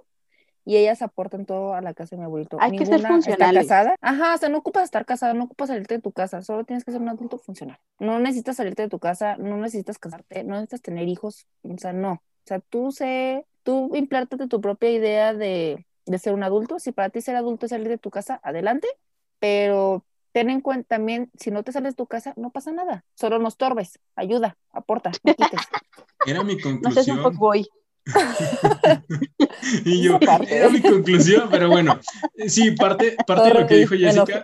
y ellas aportan todo a la casa de mi abuelito. Hay que ser Ninguna está casada. Ajá, o sea, no ocupas estar casada, no ocupas salirte de tu casa, solo tienes que ser un adulto funcional. No necesitas salirte de tu casa, no necesitas casarte, no necesitas tener hijos, o sea, no. O sea, tú sé, tú implántate tu propia idea de, de ser un adulto. Si para ti ser adulto es salir de tu casa, adelante, pero ten en cuenta también, si no te sales de tu casa, no pasa nada. Solo no estorbes, ayuda, aporta, no quites. era mi No seas un conclusión. fuckboy. [LAUGHS] Y yo, era mi conclusión, pero bueno, sí, parte, parte de lo que dijo Jessica,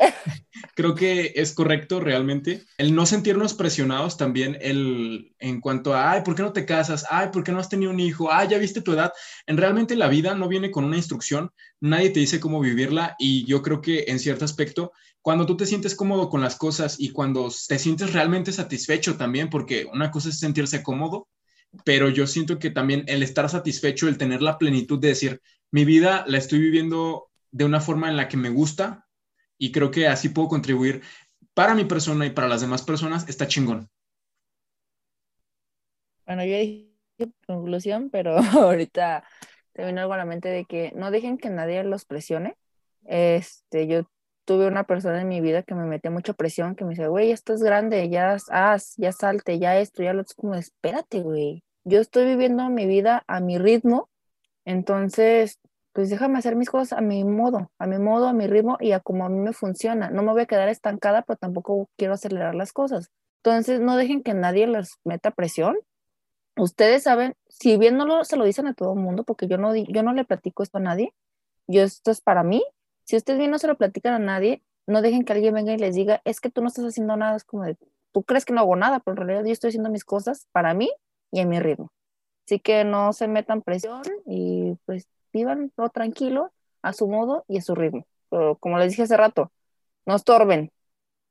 creo que es correcto realmente. El no sentirnos presionados también, el, en cuanto a, ay, ¿por qué no te casas? Ay, ¿por qué no has tenido un hijo? Ay, ya viste tu edad. En realmente la vida no viene con una instrucción, nadie te dice cómo vivirla y yo creo que en cierto aspecto, cuando tú te sientes cómodo con las cosas y cuando te sientes realmente satisfecho también, porque una cosa es sentirse cómodo, pero yo siento que también el estar satisfecho, el tener la plenitud de decir, mi vida la estoy viviendo de una forma en la que me gusta y creo que así puedo contribuir para mi persona y para las demás personas, está chingón. Bueno, yo dije conclusión, pero [LAUGHS] ahorita te vino algo a la mente de que no dejen que nadie los presione. Este, yo tuve una persona en mi vida que me metía mucha presión, que me decía, güey, esto es grande, ya haz, ya salte, ya esto, ya lo otro. Como, espérate, güey. Yo estoy viviendo mi vida a mi ritmo, entonces, pues déjame hacer mis cosas a mi modo, a mi modo, a mi ritmo y a como a mí me funciona. No me voy a quedar estancada, pero tampoco quiero acelerar las cosas. Entonces, no dejen que nadie les meta presión. Ustedes saben, si bien no lo, se lo dicen a todo el mundo, porque yo no, yo no le platico esto a nadie, yo esto es para mí, si ustedes bien no se lo platican a nadie, no dejen que alguien venga y les diga, es que tú no estás haciendo nada, es como de, tú crees que no hago nada, pero en realidad yo estoy haciendo mis cosas para mí y a mi ritmo. Así que no se metan presión y pues vivan todo tranquilo, a su modo y a su ritmo. Pero como les dije hace rato, no estorben,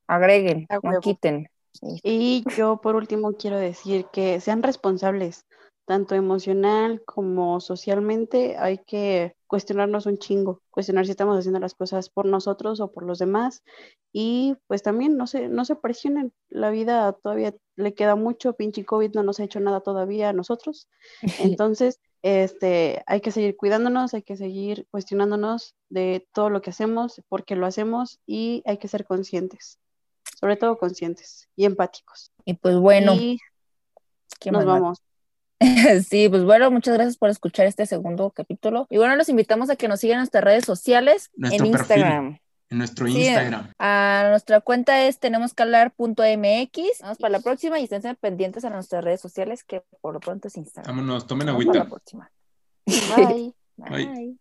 agreguen, no quiten. Y yo por último quiero decir que sean responsables tanto emocional como socialmente, hay que cuestionarnos un chingo, cuestionar si estamos haciendo las cosas por nosotros o por los demás y pues también no se, no se presionen, la vida todavía le queda mucho, pinche COVID no nos ha hecho nada todavía a nosotros, [LAUGHS] entonces este, hay que seguir cuidándonos, hay que seguir cuestionándonos de todo lo que hacemos, por qué lo hacemos y hay que ser conscientes, sobre todo conscientes y empáticos. Y pues bueno, nos vamos. [LAUGHS] Sí, pues bueno, muchas gracias por escuchar este segundo capítulo. Y bueno, los invitamos a que nos sigan en nuestras redes sociales, en Instagram. en nuestro Instagram. A nuestra cuenta es tenemoscalar.mx. Vamos para la próxima y estén pendientes a nuestras redes sociales que por lo pronto es Instagram. Vámonos, tomen agüita. próxima. Bye. [LAUGHS] Bye.